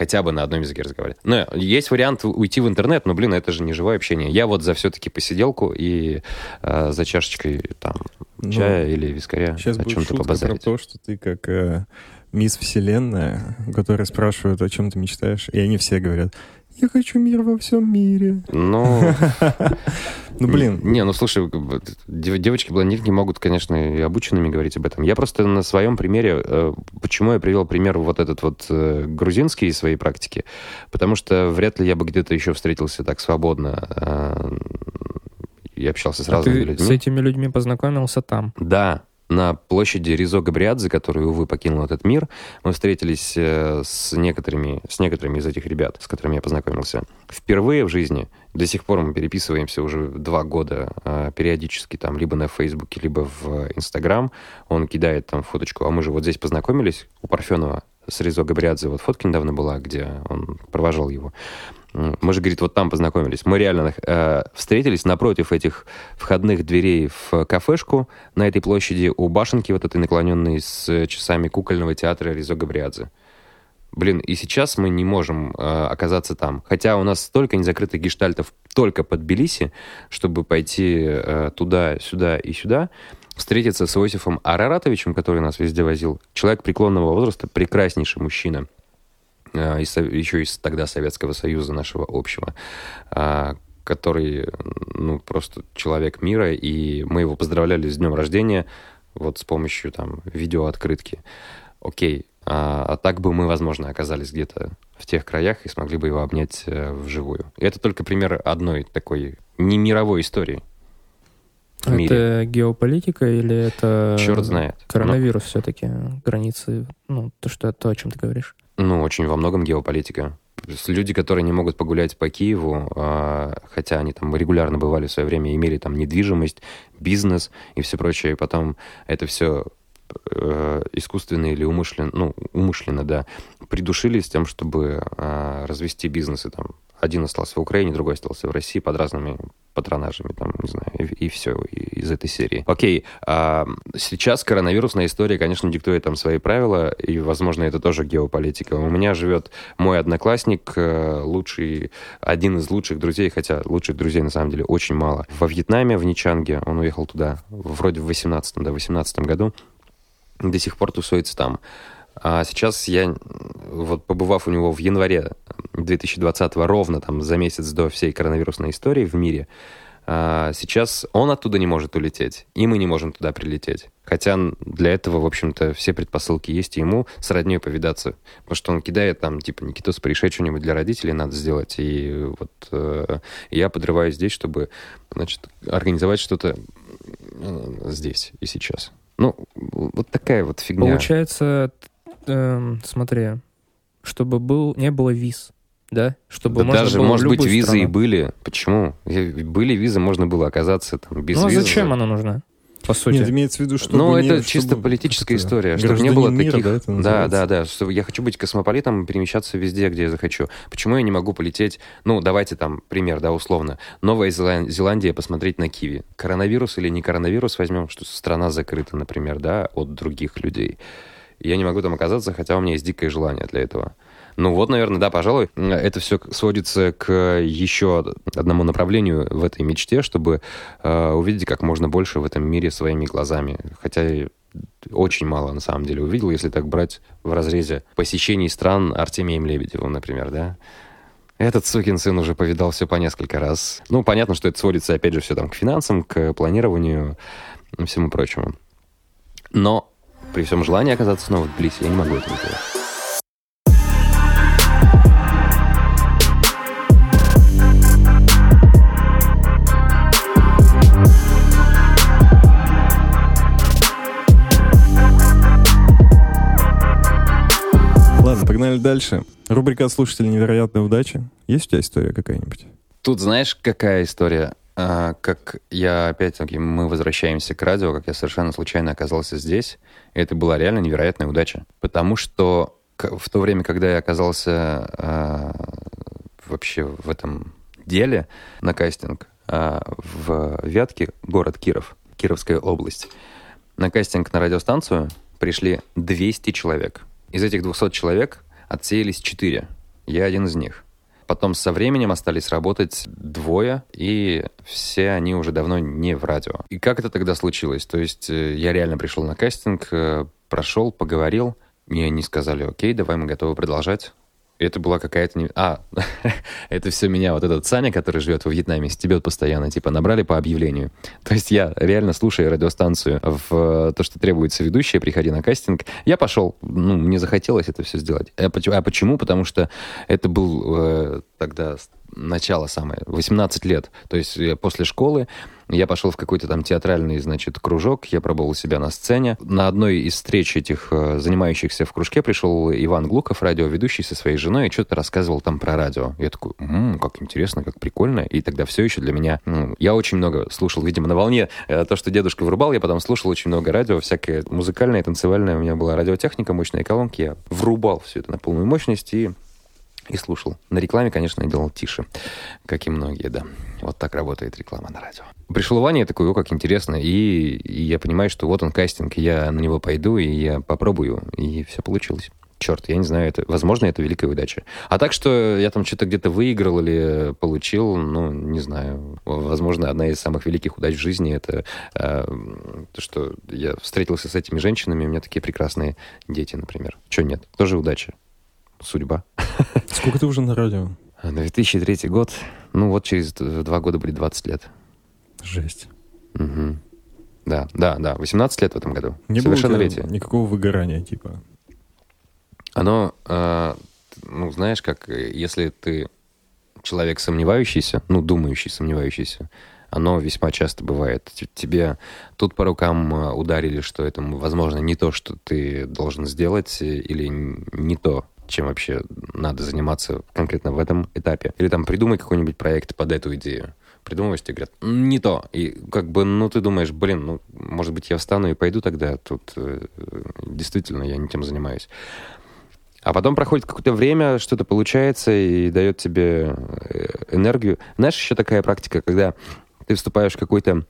хотя бы на одном языке разговаривать. Но есть вариант уйти в интернет, но, блин, это же не живое общение. Я вот за все-таки посиделку и э, за чашечкой там ну, чая или вискаря сейчас о чем-то побазарить. про то, что ты как э, мисс Вселенная, которая спрашивает, о чем ты мечтаешь, и они все говорят, я хочу мир во всем мире. Ну, ну блин. Не, ну слушай, девочки-блондинки могут, конечно, и обученными говорить об этом. Я просто на своем примере, э, почему я привел пример вот этот вот э, грузинский из своей практики, потому что вряд ли я бы где-то еще встретился так свободно э, и общался с а разными людьми. с этими людьми познакомился там? Да, на площади Ризо Габриадзе, который, увы, покинул этот мир, мы встретились э, с некоторыми, с некоторыми из этих ребят, с которыми я познакомился. Впервые в жизни, до сих пор мы переписываемся уже два года э, периодически там либо на Фейсбуке, либо в Инстаграм. Он кидает там фоточку, а мы же вот здесь познакомились у Парфенова с Ризо Габриадзе. Вот фотка недавно была, где он провожал его. Мы же, говорит, вот там познакомились. Мы реально э, встретились напротив этих входных дверей в кафешку на этой площади у башенки вот этой наклоненной с часами кукольного театра Ризо Габриадзе. Блин, и сейчас мы не можем э, оказаться там. Хотя у нас столько незакрытых гештальтов только под Тбилиси, чтобы пойти э, туда, сюда и сюда, встретиться с Иосифом Араратовичем, который нас везде возил. Человек преклонного возраста, прекраснейший мужчина – из, еще из тогда Советского Союза нашего общего, а, который, ну, просто человек мира, и мы его поздравляли с днем рождения вот с помощью там видеооткрытки. Окей, а, а так бы мы, возможно, оказались где-то в тех краях и смогли бы его обнять э, вживую. И это только пример одной такой не мировой истории. В мире. Это геополитика или это... Черт знает. Коронавирус Но... все-таки, границы, ну, то, что, то, о чем ты говоришь. Ну, очень во многом геополитика. Люди, которые не могут погулять по Киеву, а, хотя они там регулярно бывали в свое время, имели там недвижимость, бизнес и все прочее, и потом это все э, искусственно или умышленно, ну, умышленно, да, придушили с тем, чтобы э, развести бизнесы там один остался в Украине, другой остался в России под разными патронажами, там, не знаю, и, и все из этой серии. Окей, а сейчас коронавирусная история, конечно, диктует там свои правила, и, возможно, это тоже геополитика. У меня живет мой одноклассник, э, лучший, один из лучших друзей, хотя лучших друзей, на самом деле, очень мало. Во Вьетнаме, в Ничанге, он уехал туда, вроде в 18-м, да, 18 году, до сих пор тусуется там. А сейчас я, вот побывав у него в январе 2020 ровно там за месяц до всей коронавирусной истории в мире, а сейчас он оттуда не может улететь, и мы не можем туда прилететь. Хотя для этого, в общем-то, все предпосылки есть, и ему с родней повидаться. Потому что он кидает там, типа, Никитос, порешай что-нибудь для родителей надо сделать. И вот э, я подрываюсь здесь, чтобы, значит, организовать что-то э, здесь и сейчас. Ну, вот такая вот фигня. Получается, э, смотри, чтобы был, не было виз, да? Чтобы да даже, может быть, визы страну. и были. Почему? Были визы, можно было оказаться там без ну, визы. Ну, зачем она нужна? По сути. Нет, имеется в виду, что... Ну, это не, чисто чтобы... политическая история, чтобы не было мира, таких... Да, да, да, да, что я хочу быть космополитом, перемещаться везде, где я захочу. Почему я не могу полететь... Ну, давайте там пример, да, условно. Новая Зеландия, посмотреть на Киви. Коронавирус или не коронавирус возьмем, что страна закрыта, например, да, от других людей я не могу там оказаться, хотя у меня есть дикое желание для этого. Ну вот, наверное, да, пожалуй, это все сводится к еще одному направлению в этой мечте, чтобы э, увидеть как можно больше в этом мире своими глазами. Хотя очень мало, на самом деле, увидел, если так брать в разрезе посещений стран Артемием Лебедевым, например, да. Этот сукин сын уже повидал все по несколько раз. Ну, понятно, что это сводится, опять же, все там к финансам, к планированию и всему прочему. Но при всем желании оказаться снова в Тбилиси, я не могу этого сделать. Ладно, погнали дальше. Рубрика от слушателей «Невероятная удача». Есть у тебя история какая-нибудь? Тут знаешь, какая история? А, как я опять-таки, мы возвращаемся к радио, как я совершенно случайно оказался здесь. И это была реально невероятная удача. Потому что в то время, когда я оказался а, вообще в этом деле на кастинг а, в Вятке, город Киров, Кировская область, на кастинг на радиостанцию пришли 200 человек. Из этих 200 человек отсеялись 4. Я один из них. Потом со временем остались работать двое, и все они уже давно не в радио. И как это тогда случилось? То есть э, я реально пришел на кастинг, э, прошел, поговорил, и они сказали, окей, давай мы готовы продолжать это была какая-то... Не... А, это все меня, вот этот Саня, который живет во Вьетнаме, стебет постоянно, типа, набрали по объявлению. То есть я реально, слушая радиостанцию в то, что требуется ведущая, приходи на кастинг, я пошел, ну, мне захотелось это все сделать. А, а почему? Потому что это был э, тогда начало самое, 18 лет. То есть после школы я пошел в какой-то там театральный, значит, кружок, я пробовал себя на сцене. На одной из встреч этих э, занимающихся в кружке пришел Иван Глуков, радиоведущий со своей женой, и что-то рассказывал там про радио. Я такой, м-м, как интересно, как прикольно. И тогда все еще для меня... Ну, я очень много слушал, видимо, на волне э, то, что дедушка врубал, я потом слушал очень много радио, всякое музыкальное, танцевальное. У меня была радиотехника, мощные колонки, я врубал все это на полную мощность и и слушал. На рекламе, конечно, я делал тише, как и многие, да. Вот так работает реклама на радио. Пришел Ваня, я такой, о, как интересно, и, и я понимаю, что вот он кастинг, я на него пойду, и я попробую, и все получилось. Черт, я не знаю, это, возможно, это великая удача. А так, что я там что-то где-то выиграл или получил, ну, не знаю. Возможно, одна из самых великих удач в жизни это э, то, что я встретился с этими женщинами, у меня такие прекрасные дети, например. Че нет? Тоже удача судьба. Сколько ты уже на радио? 2003 год. Ну вот через два года будет 20 лет. Жесть. Угу. Да, да, да. 18 лет в этом году. Не Совершеннолетие. было никакого выгорания, типа? Оно, э, ну, знаешь, как, если ты человек сомневающийся, ну, думающий, сомневающийся, оно весьма часто бывает. Тебе тут по рукам а, ударили, что это, возможно, не то, что ты должен сделать, или не то, чем вообще надо заниматься конкретно в этом этапе. Или там придумай какой-нибудь проект под эту идею. Придумываешь, тебе говорят, не то. И как бы, ну, ты думаешь, блин, ну, может быть, я встану и пойду тогда. Тут э, действительно я не тем занимаюсь. А потом проходит какое-то время, что-то получается и дает тебе э, энергию. Знаешь, еще такая практика, когда ты вступаешь в какой-то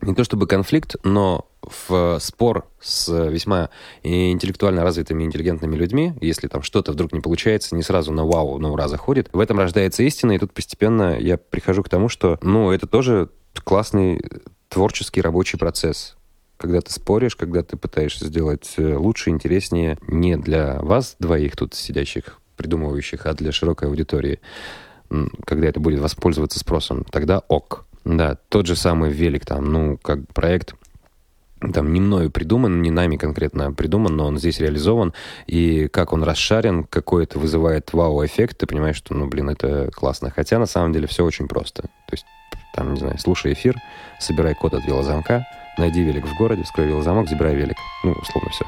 не то чтобы конфликт, но в спор с весьма интеллектуально развитыми, интеллигентными людьми, если там что-то вдруг не получается, не сразу на вау, на ура заходит, в этом рождается истина, и тут постепенно я прихожу к тому, что, ну, это тоже классный творческий рабочий процесс. Когда ты споришь, когда ты пытаешься сделать э, лучше, интереснее, не для вас двоих тут сидящих, придумывающих, а для широкой аудитории, когда это будет воспользоваться спросом, тогда ок. Да, тот же самый велик там, ну, как проект там не мною придуман, не нами конкретно придуман, но он здесь реализован, и как он расшарен, какой это вызывает вау-эффект, ты понимаешь, что, ну, блин, это классно. Хотя, на самом деле, все очень просто. То есть, там, не знаю, слушай эфир, собирай код от велозамка, найди велик в городе, вскрой велозамок, забирай велик. Ну, условно, все.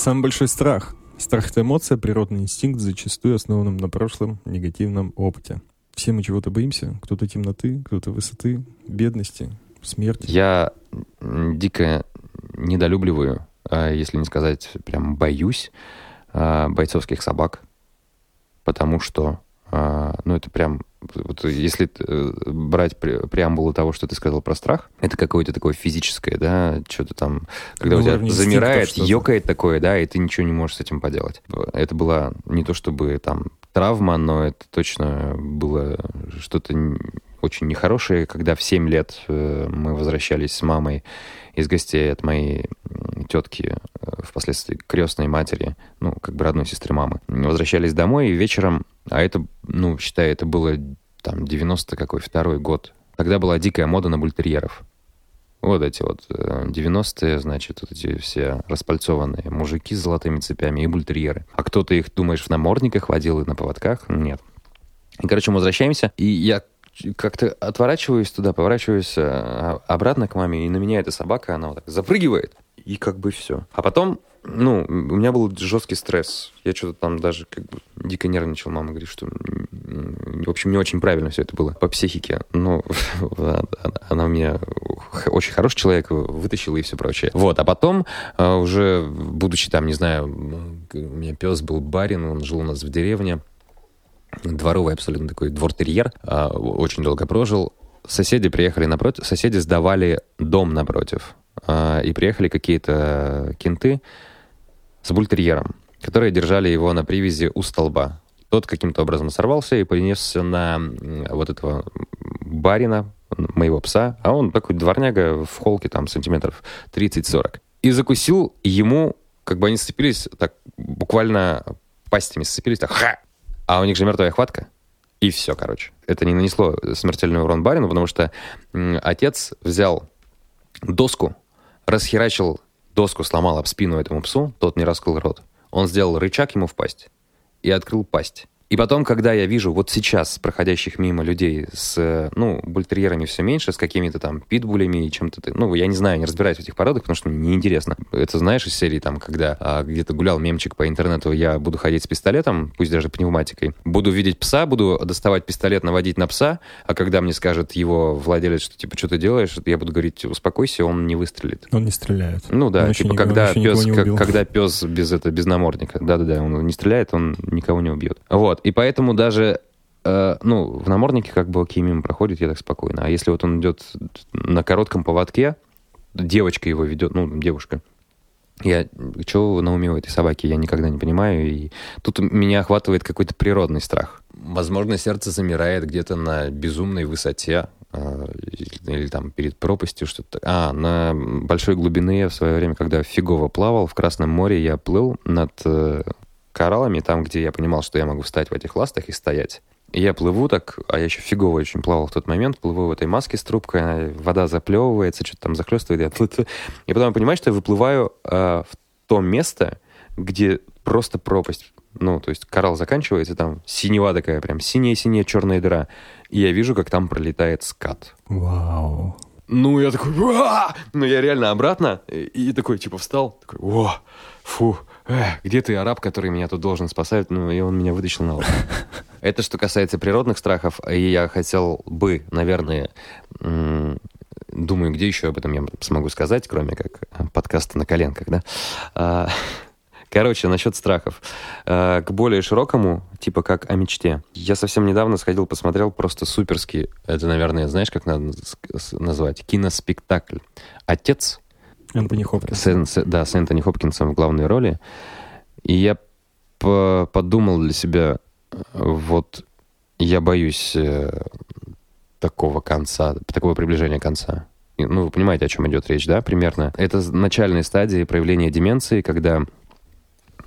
Самый большой страх. Страх — это эмоция, природный инстинкт, зачастую основанным на прошлом негативном опыте. Все мы чего-то боимся. Кто-то темноты, кто-то высоты, бедности, смерти. Я дико недолюбливаю, а если не сказать прям боюсь, а, бойцовских собак, потому что, а, ну, это прям вот если э, брать пре- преамбулу того, что ты сказал про страх, это какое-то такое физическое, да, что-то там, когда Ну, у тебя замирает, ёкает такое, да, и ты ничего не можешь с этим поделать. Это была не то чтобы там травма, но это точно было что-то очень нехорошее, когда в 7 лет э, мы возвращались с мамой из гостей от моей тетки, э, впоследствии крестной матери, ну, как бы родной сестры мамы. Возвращались домой, и вечером, а это, ну, считай, это было там 90 какой, второй год. Тогда была дикая мода на бультерьеров. Вот эти вот э, 90-е, значит, вот эти все распальцованные мужики с золотыми цепями и бультерьеры. А кто-то их, думаешь, в намордниках водил и на поводках? Нет. И, короче, мы возвращаемся, и я как-то отворачиваюсь туда, поворачиваюсь э, обратно к маме, и на меня эта собака, она вот так запрыгивает, и как бы все. А потом, ну, у меня был жесткий стресс. Я что-то там даже как бы дико нервничал. Мама говорит, что, в общем, не очень правильно все это было по психике. Ну, она- у меня очень хороший человек, вытащила и все прочее. Вот, а потом, э, уже будучи там, не знаю, у меня пес был барин, он жил у нас в деревне, дворовый абсолютно такой двор-терьер, а, очень долго прожил. Соседи приехали напротив, соседи сдавали дом напротив, а, и приехали какие-то кенты с бультерьером, которые держали его на привязи у столба. Тот каким-то образом сорвался и принесся на вот этого барина, моего пса, а он такой дворняга в холке там сантиметров 30-40. И закусил ему, как бы они сцепились, так буквально пастями сцепились, так ха! А у них же мертвая хватка. И все, короче. Это не нанесло смертельный урон барину, потому что отец взял доску, расхерачил доску, сломал об спину этому псу, тот не раскрыл рот. Он сделал рычаг ему в пасть и открыл пасть. И потом, когда я вижу вот сейчас проходящих мимо людей с, э, ну, бультерьерами все меньше, с какими-то там питбулями и чем-то, ты- ну, я не знаю, не разбираюсь в этих породах, потому что мне неинтересно. Это знаешь из серии, там, когда а, где-то гулял мемчик по интернету, я буду ходить с пистолетом, пусть даже пневматикой, буду видеть пса, буду доставать пистолет, наводить на пса, а когда мне скажет его владелец, что, типа, что ты делаешь, я буду говорить, успокойся, он не выстрелит. Он не стреляет. Ну да, Он типа ни- когда никого пес, как- когда пес без это без намордника, да-да-да, он не стреляет, он никого не убьет. Вот и поэтому даже э, ну в наморднике как бы окей мимо проходит, я так спокойно. А если вот он идет на коротком поводке, девочка его ведет, ну девушка. Я что на уме у этой собаки, я никогда не понимаю. И тут меня охватывает какой-то природный страх. Возможно, сердце замирает где-то на безумной высоте, а, или, или там перед пропастью что-то. А, на большой глубины я в свое время, когда фигово плавал в Красном море, я плыл над э, кораллами, там, где я понимал, что я могу встать в этих ластах и стоять. И я плыву так, а я еще фигово очень плавал в тот момент, плыву в этой маске с трубкой, вода заплевывается, что-то там захлестывает, я плыву. И потом я понимаю, что я выплываю э, в то место, где просто пропасть. Ну, то есть коралл заканчивается, там синева такая, прям синяя-синяя черная дыра. И я вижу, как там пролетает скат. Вау. Ну, я такой, «Уа!» ну, я реально обратно, и, и такой, типа, встал, такой, о, фу, где ты, араб, который меня тут должен спасать? Ну, и он меня вытащил на воду. Это что касается природных страхов, и я хотел бы, наверное, думаю, где еще об этом я смогу сказать, кроме как подкаста на коленках, да? А, Короче, насчет страхов. А, К более широкому, типа как о мечте. Я совсем недавно сходил, посмотрел просто суперский, это, наверное, знаешь, как надо назвать, киноспектакль. «Отец», Энтони Хопкинс. с, Эн- с- да, с Энтони Хопкинсом в главной роли. И я по- подумал для себя, вот я боюсь э, такого конца, такого приближения конца. Ну, вы понимаете, о чем идет речь, да, примерно? Это начальные стадии проявления деменции, когда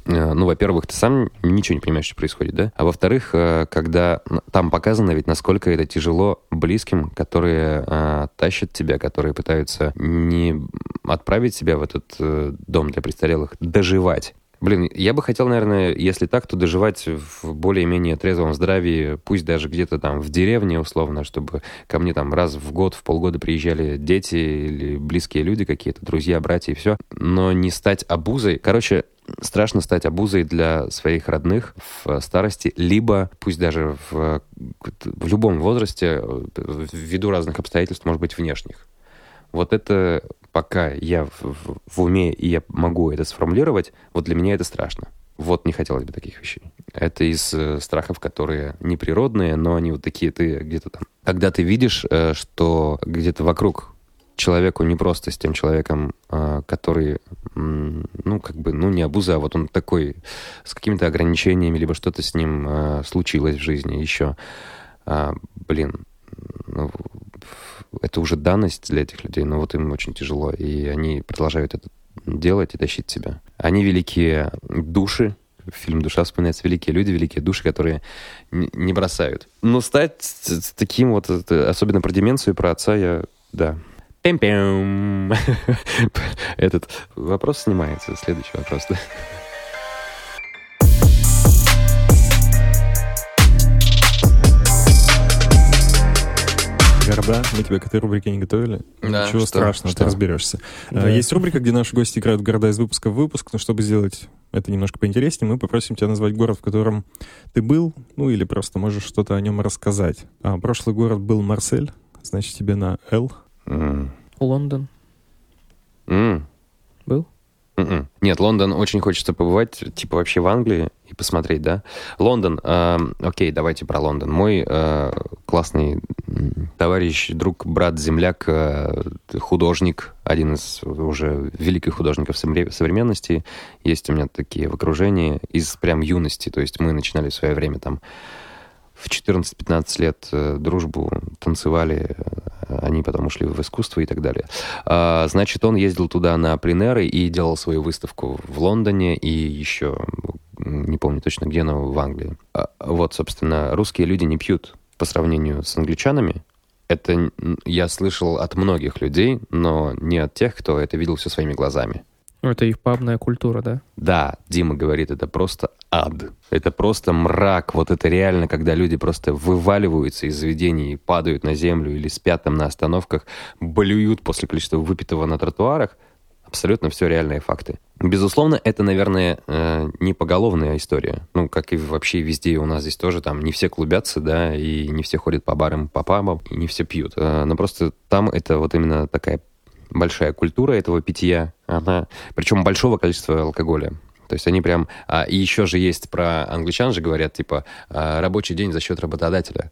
ну, во-первых, ты сам ничего не понимаешь, что происходит, да? А во-вторых, э, когда там показано ведь, насколько это тяжело близким, которые э, тащат тебя, которые пытаются не отправить тебя в этот э, дом для престарелых, доживать. Блин, я бы хотел, наверное, если так, то доживать в более-менее трезвом здравии, пусть даже где-то там в деревне, условно, чтобы ко мне там раз в год, в полгода приезжали дети или близкие люди какие-то, друзья, братья и все, но не стать обузой. Короче, страшно стать обузой для своих родных в старости, либо, пусть даже в, в любом возрасте, э, ввиду разных обстоятельств, может быть, внешних. Вот это пока я в, в- в уме и я могу это сформулировать, вот для меня это страшно. Вот не хотелось бы таких вещей. Это из э, страхов, которые неприродные, но они вот такие, ты где-то там... Когда ты видишь, э, что где-то вокруг человеку не просто с тем человеком, э, который, ну, как бы, ну, не абуза, а вот он такой, с какими-то ограничениями, либо что-то с ним э, случилось в жизни еще. А, блин, ну, это уже данность для этих людей, но вот им очень тяжело, и они продолжают это делать и тащить себя. Они великие души, фильм «Душа» вспоминается, великие люди, великие души, которые не бросают. Но стать таким вот, особенно про деменцию, про отца, я, да. Пем-пем. Этот вопрос снимается. Следующий вопрос, да. Города, мы тебя к этой рубрике не готовили. Да, Ничего что? страшного, Что? ты разберешься. Да. А, Есть рубрика, где наши гости играют в города из выпуска в выпуск, но чтобы сделать это немножко поинтереснее, мы попросим тебя назвать город, в котором ты был, ну или просто можешь что-то о нем рассказать. А, прошлый город был Марсель, значит тебе на «Л». М. Лондон. М. Был? Мгм. Нет, Лондон очень хочется побывать, типа вообще в Англии и посмотреть, да. Лондон, э, окей, давайте про Лондон. Мой э, классный товарищ, друг, брат, земляк, э, художник, один из уже великих художников совре- современности. Есть у меня такие в окружении из прям юности. То есть мы начинали в свое время там в 14-15 лет э, дружбу танцевали, э, они потом ушли в искусство и так далее. А, значит, он ездил туда на пленеры и делал свою выставку в Лондоне и еще, не помню точно где, но в Англии. А, Вот, собственно, русские люди не пьют по сравнению с англичанами. Это я слышал от многих людей, но не от тех, кто это видел все своими глазами. Ну, это их пабная культура, да? Да, Дима говорит, это просто ад. Это просто мрак. Вот это реально, когда люди просто вываливаются из заведений, падают на землю или спят там на остановках, блюют после количества выпитого на тротуарах. Абсолютно все реальные факты. Безусловно, это, наверное, э, не поголовная история. Ну, как и вообще везде у нас здесь тоже там не все клубятся, да, и не все ходят по барам, по пабам, и не все пьют. Э, Но просто там это вот именно такая большая культура этого питья, она, причем большого количества алкоголя. То есть они прям... А, и еще же есть про англичан же говорят, типа, а, рабочий день за счет работодателя.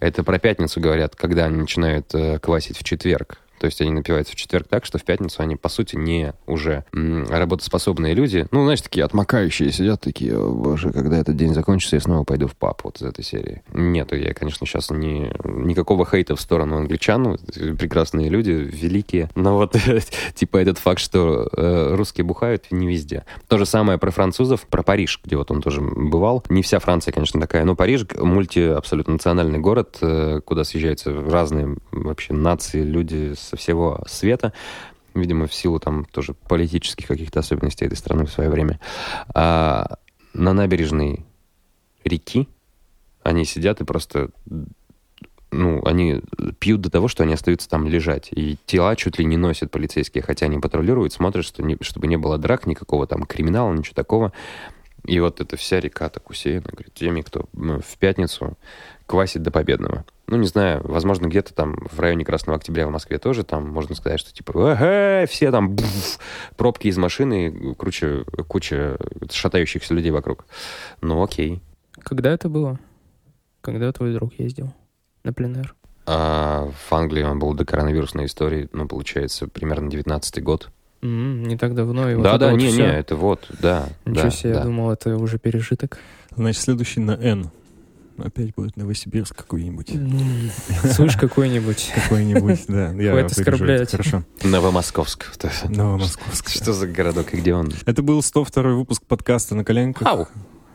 Это про пятницу говорят, когда они начинают э, квасить в четверг. То есть они напиваются в четверг так, что в пятницу они, по сути, не уже работоспособные люди. Ну, знаешь, такие отмокающие сидят, такие, «О, боже, когда этот день закончится, я снова пойду в паб вот из этой серии. Нет, я, конечно, сейчас не, никакого хейта в сторону англичан. Прекрасные люди, великие. Но вот, типа, этот факт, что э, русские бухают, не везде. То же самое про французов, про Париж, где вот он тоже бывал. Не вся Франция, конечно, такая, но Париж мульти абсолютно национальный город, э, куда съезжаются разные вообще нации, люди со всего света. Видимо, в силу там тоже политических каких-то особенностей этой страны в свое время. А на набережной реки они сидят и просто ну, они пьют до того, что они остаются там лежать. И тела чуть ли не носят полицейские, хотя они патрулируют, смотрят, что не, чтобы не было драк, никакого там криминала, ничего такого. И вот эта вся река так усеяна, говорит, теми, кто ну, в пятницу квасит до победного. Ну, не знаю, возможно, где-то там в районе Красного Октября в Москве тоже там можно сказать, что типа, «Эхе, все там бф, пробки из машины, круче, куча шатающихся людей вокруг. Ну, окей. Когда это было? Когда твой друг ездил на пленэр? А в Англии он был до коронавирусной истории, ну, получается, примерно 19 год. М, не так давно. И вот да, это да, вот не, всё. не, это вот, да. Ничего да, себе, да. я думал, это уже пережиток. Значит, следующий на «Н». Опять будет Новосибирск какой-нибудь. Слышь, какой-нибудь. Какой-нибудь, да. Я это, оскорблять. Хорошо. Новомосковск. Новомосковск. Что за городок и где он? Это был 102 выпуск подкаста «На коленках». Ау.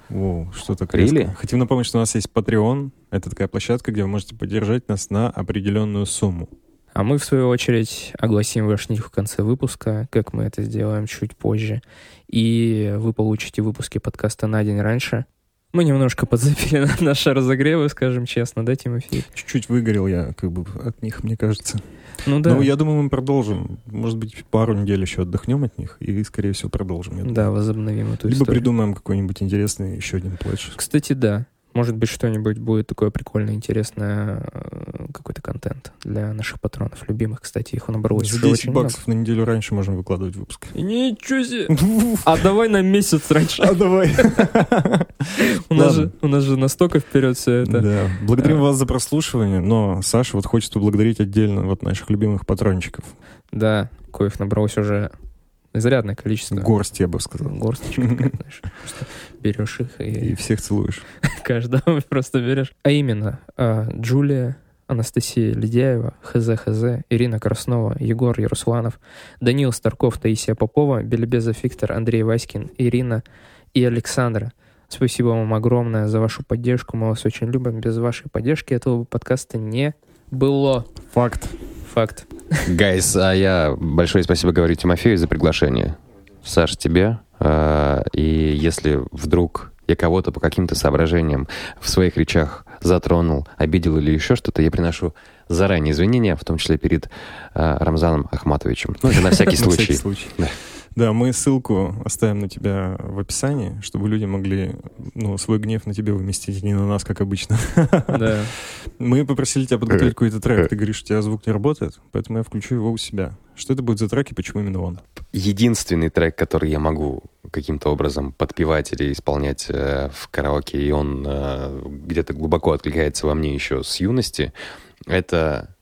Воу, что так Really? резко. Хотим напомнить, что у нас есть Patreon. Это такая площадка, где вы можете поддержать нас на определенную сумму. А мы, в свою очередь, огласим ваш ник в конце выпуска, как мы это сделаем чуть позже. И вы получите выпуски подкаста на день раньше. Мы немножко подзапили на наши разогревы, скажем честно, да, Тимофей? Чуть-чуть выгорел я как бы от них, мне кажется. Ну да. Ну, я думаю, мы продолжим. Может быть, пару недель еще отдохнем от них и, скорее всего, продолжим. Да, возобновим эту Либо историю. придумаем какой-нибудь интересный еще один пледж. Кстати, да. Может быть, что-нибудь будет такое прикольное, интересное, э, какой-то контент для наших патронов, любимых. Кстати, их набралось За уже 10 очень баксов на неделю раньше можем выкладывать выпуск. много. Ничего себе! А давай на месяц раньше. А давай. У нас, же, у нас же настолько вперед все это. Да. Благодарим Э. вас за прослушивание, но Саша вот хочет поблагодарить отдельно вот наших любимых патрончиков. Да, коих набралось уже изрядное количество. Горсть, я бы сказал. Горсточка знаешь. Просто берешь их И и всех целуешь. каждого просто берешь. А именно, а, Джулия, Анастасия Ледяева, ХЗ ХЗ, Ирина Краснова, Егор Ярусланов, Данил Старков, Таисия Попова, Белебезов Виктор, Андрей Васькин, Ирина и Александра. Спасибо вам огромное за вашу поддержку. Мы вас очень любим. Без вашей поддержки этого подкаста не было. Факт. Факт. Гайс, а я большое спасибо говорю Тимофею за приглашение. Саш, тебе. А, И если вдруг я кого-то по каким-то соображениям в своих речах затронул, обидел или еще что-то, я приношу заранее извинения, в том числе перед а, Рамзаном Ахматовичем. Ну, это на всякий На всякий случай. Да, мы ссылку оставим на тебя в описании, чтобы люди могли ну, свой гнев на тебя выместить, а не на нас, как обычно. Да. Мы попросили тебя подготовить какой-то трек. Ты говоришь, у тебя звук не работает, поэтому я включу его у себя. Что это будет за трек и почему именно он? Единственный трек, который я могу каким-то образом подпевать или исполнять э, в караоке, и он э, где-то глубоко откликается во мне еще с юности, это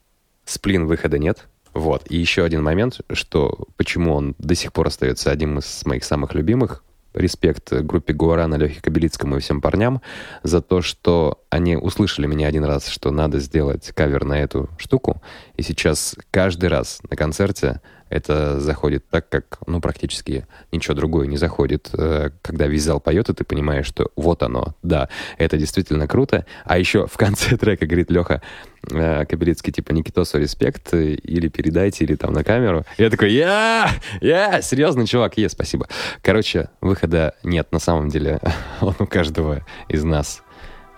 «Сплин выхода нет». Вот. И еще один момент, что почему он до сих пор остается одним из моих самых любимых. Респект группе Гуарана, Лехе Кобелицкому и всем парням за то, что они услышали меня один раз, что надо сделать кавер на эту штуку. И сейчас каждый раз на концерте это заходит так, как, ну, практически ничего другое не заходит. Э, Когда весь зал поет, и ты понимаешь, что вот оно, да, это действительно круто. А еще в конце трека говорит Леха э, Кобелицкий, типа, Никитосу респект, э, или передайте, или там на камеру. Я такой, я, я, серьезно, чувак, е, спасибо. Короче, выхода нет, на самом деле, он у каждого из нас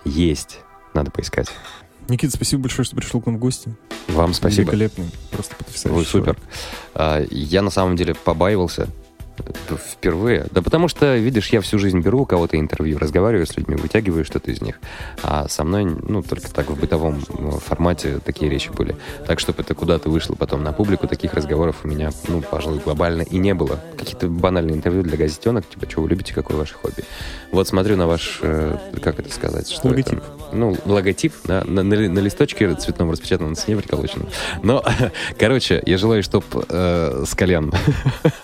есть. Надо поискать. Никита, спасибо большое, что пришел к нам в гости. Вам спасибо. Великолепный, просто потрясающий. Вы супер. А, Я на самом деле побаивался впервые. Да потому что, видишь, я всю жизнь беру у кого-то интервью, разговариваю с людьми, вытягиваю что-то из них. А со мной, ну, только так в бытовом э, формате такие речи были. Так, чтобы это куда-то вышло потом на публику, таких разговоров у меня, ну, пожалуй, глобально и не было. Какие-то банальные интервью для газетенок, типа, что вы любите, какое ваше хобби. Вот смотрю на ваш, э, как это сказать? Что Логотип. Это? Ну, логотип, да, на, на на листочке цветном распечатан на стене приколоченном. Но, короче, я желаю, чтобы с колен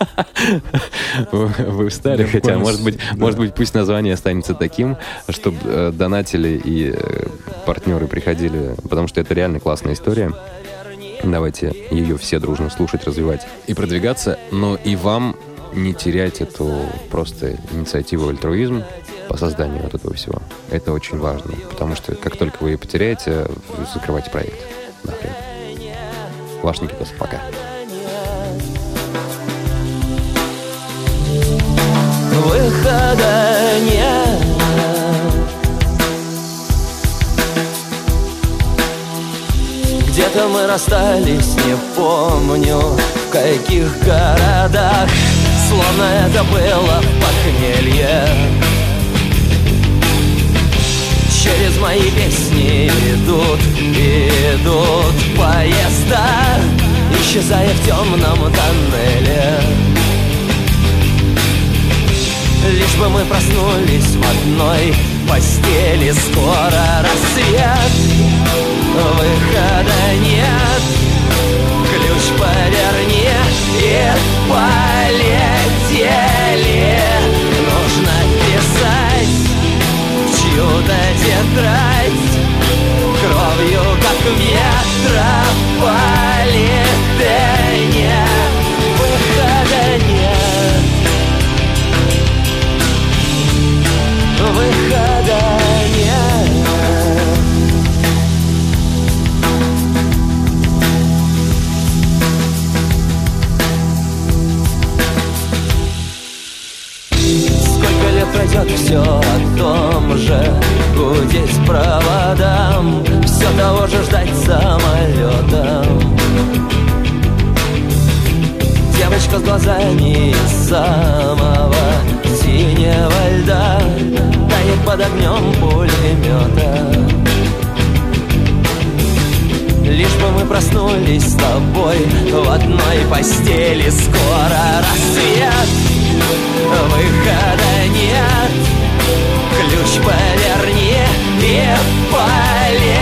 вы встали, хотя, может быть, может быть, пусть название останется таким, чтобы донатели и э, партнеры приходили, потому что это реально классная история. Давайте ее все дружно слушать, развивать и продвигаться. Но и вам не терять эту просто инициативу альтруизм по созданию вот этого всего. Это очень важно, потому что как только вы ее потеряете, закрывайте проект. Нахрен. Ваш Никитос, пока. Выхода нет Где-то мы расстались, не помню В каких городах. Словно это было похмелье. Через мои песни идут, идут поезда. Исчезая в темном тоннеле Лишь бы мы проснулись в одной постели. Скоро рассвет, выхода нет. Ключ поверни и полетели. Нужно писать в чью-то тетрадь Кровью, как метрополитене Выхода пройдет все о том же. Гудеть проводам Все того же ждать самолетом Девочка с глазами самого синего льда Тает по под огнем пулемета Лишь бы мы проснулись с тобой В одной постели. Скоро рассвет Выхода нет. Ключ поверни и полетели.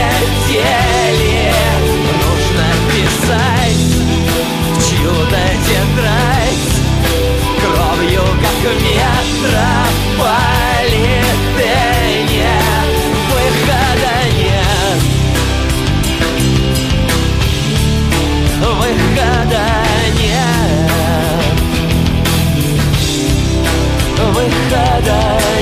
Нужно писать в тетрадь Кровью, как метрополитене die.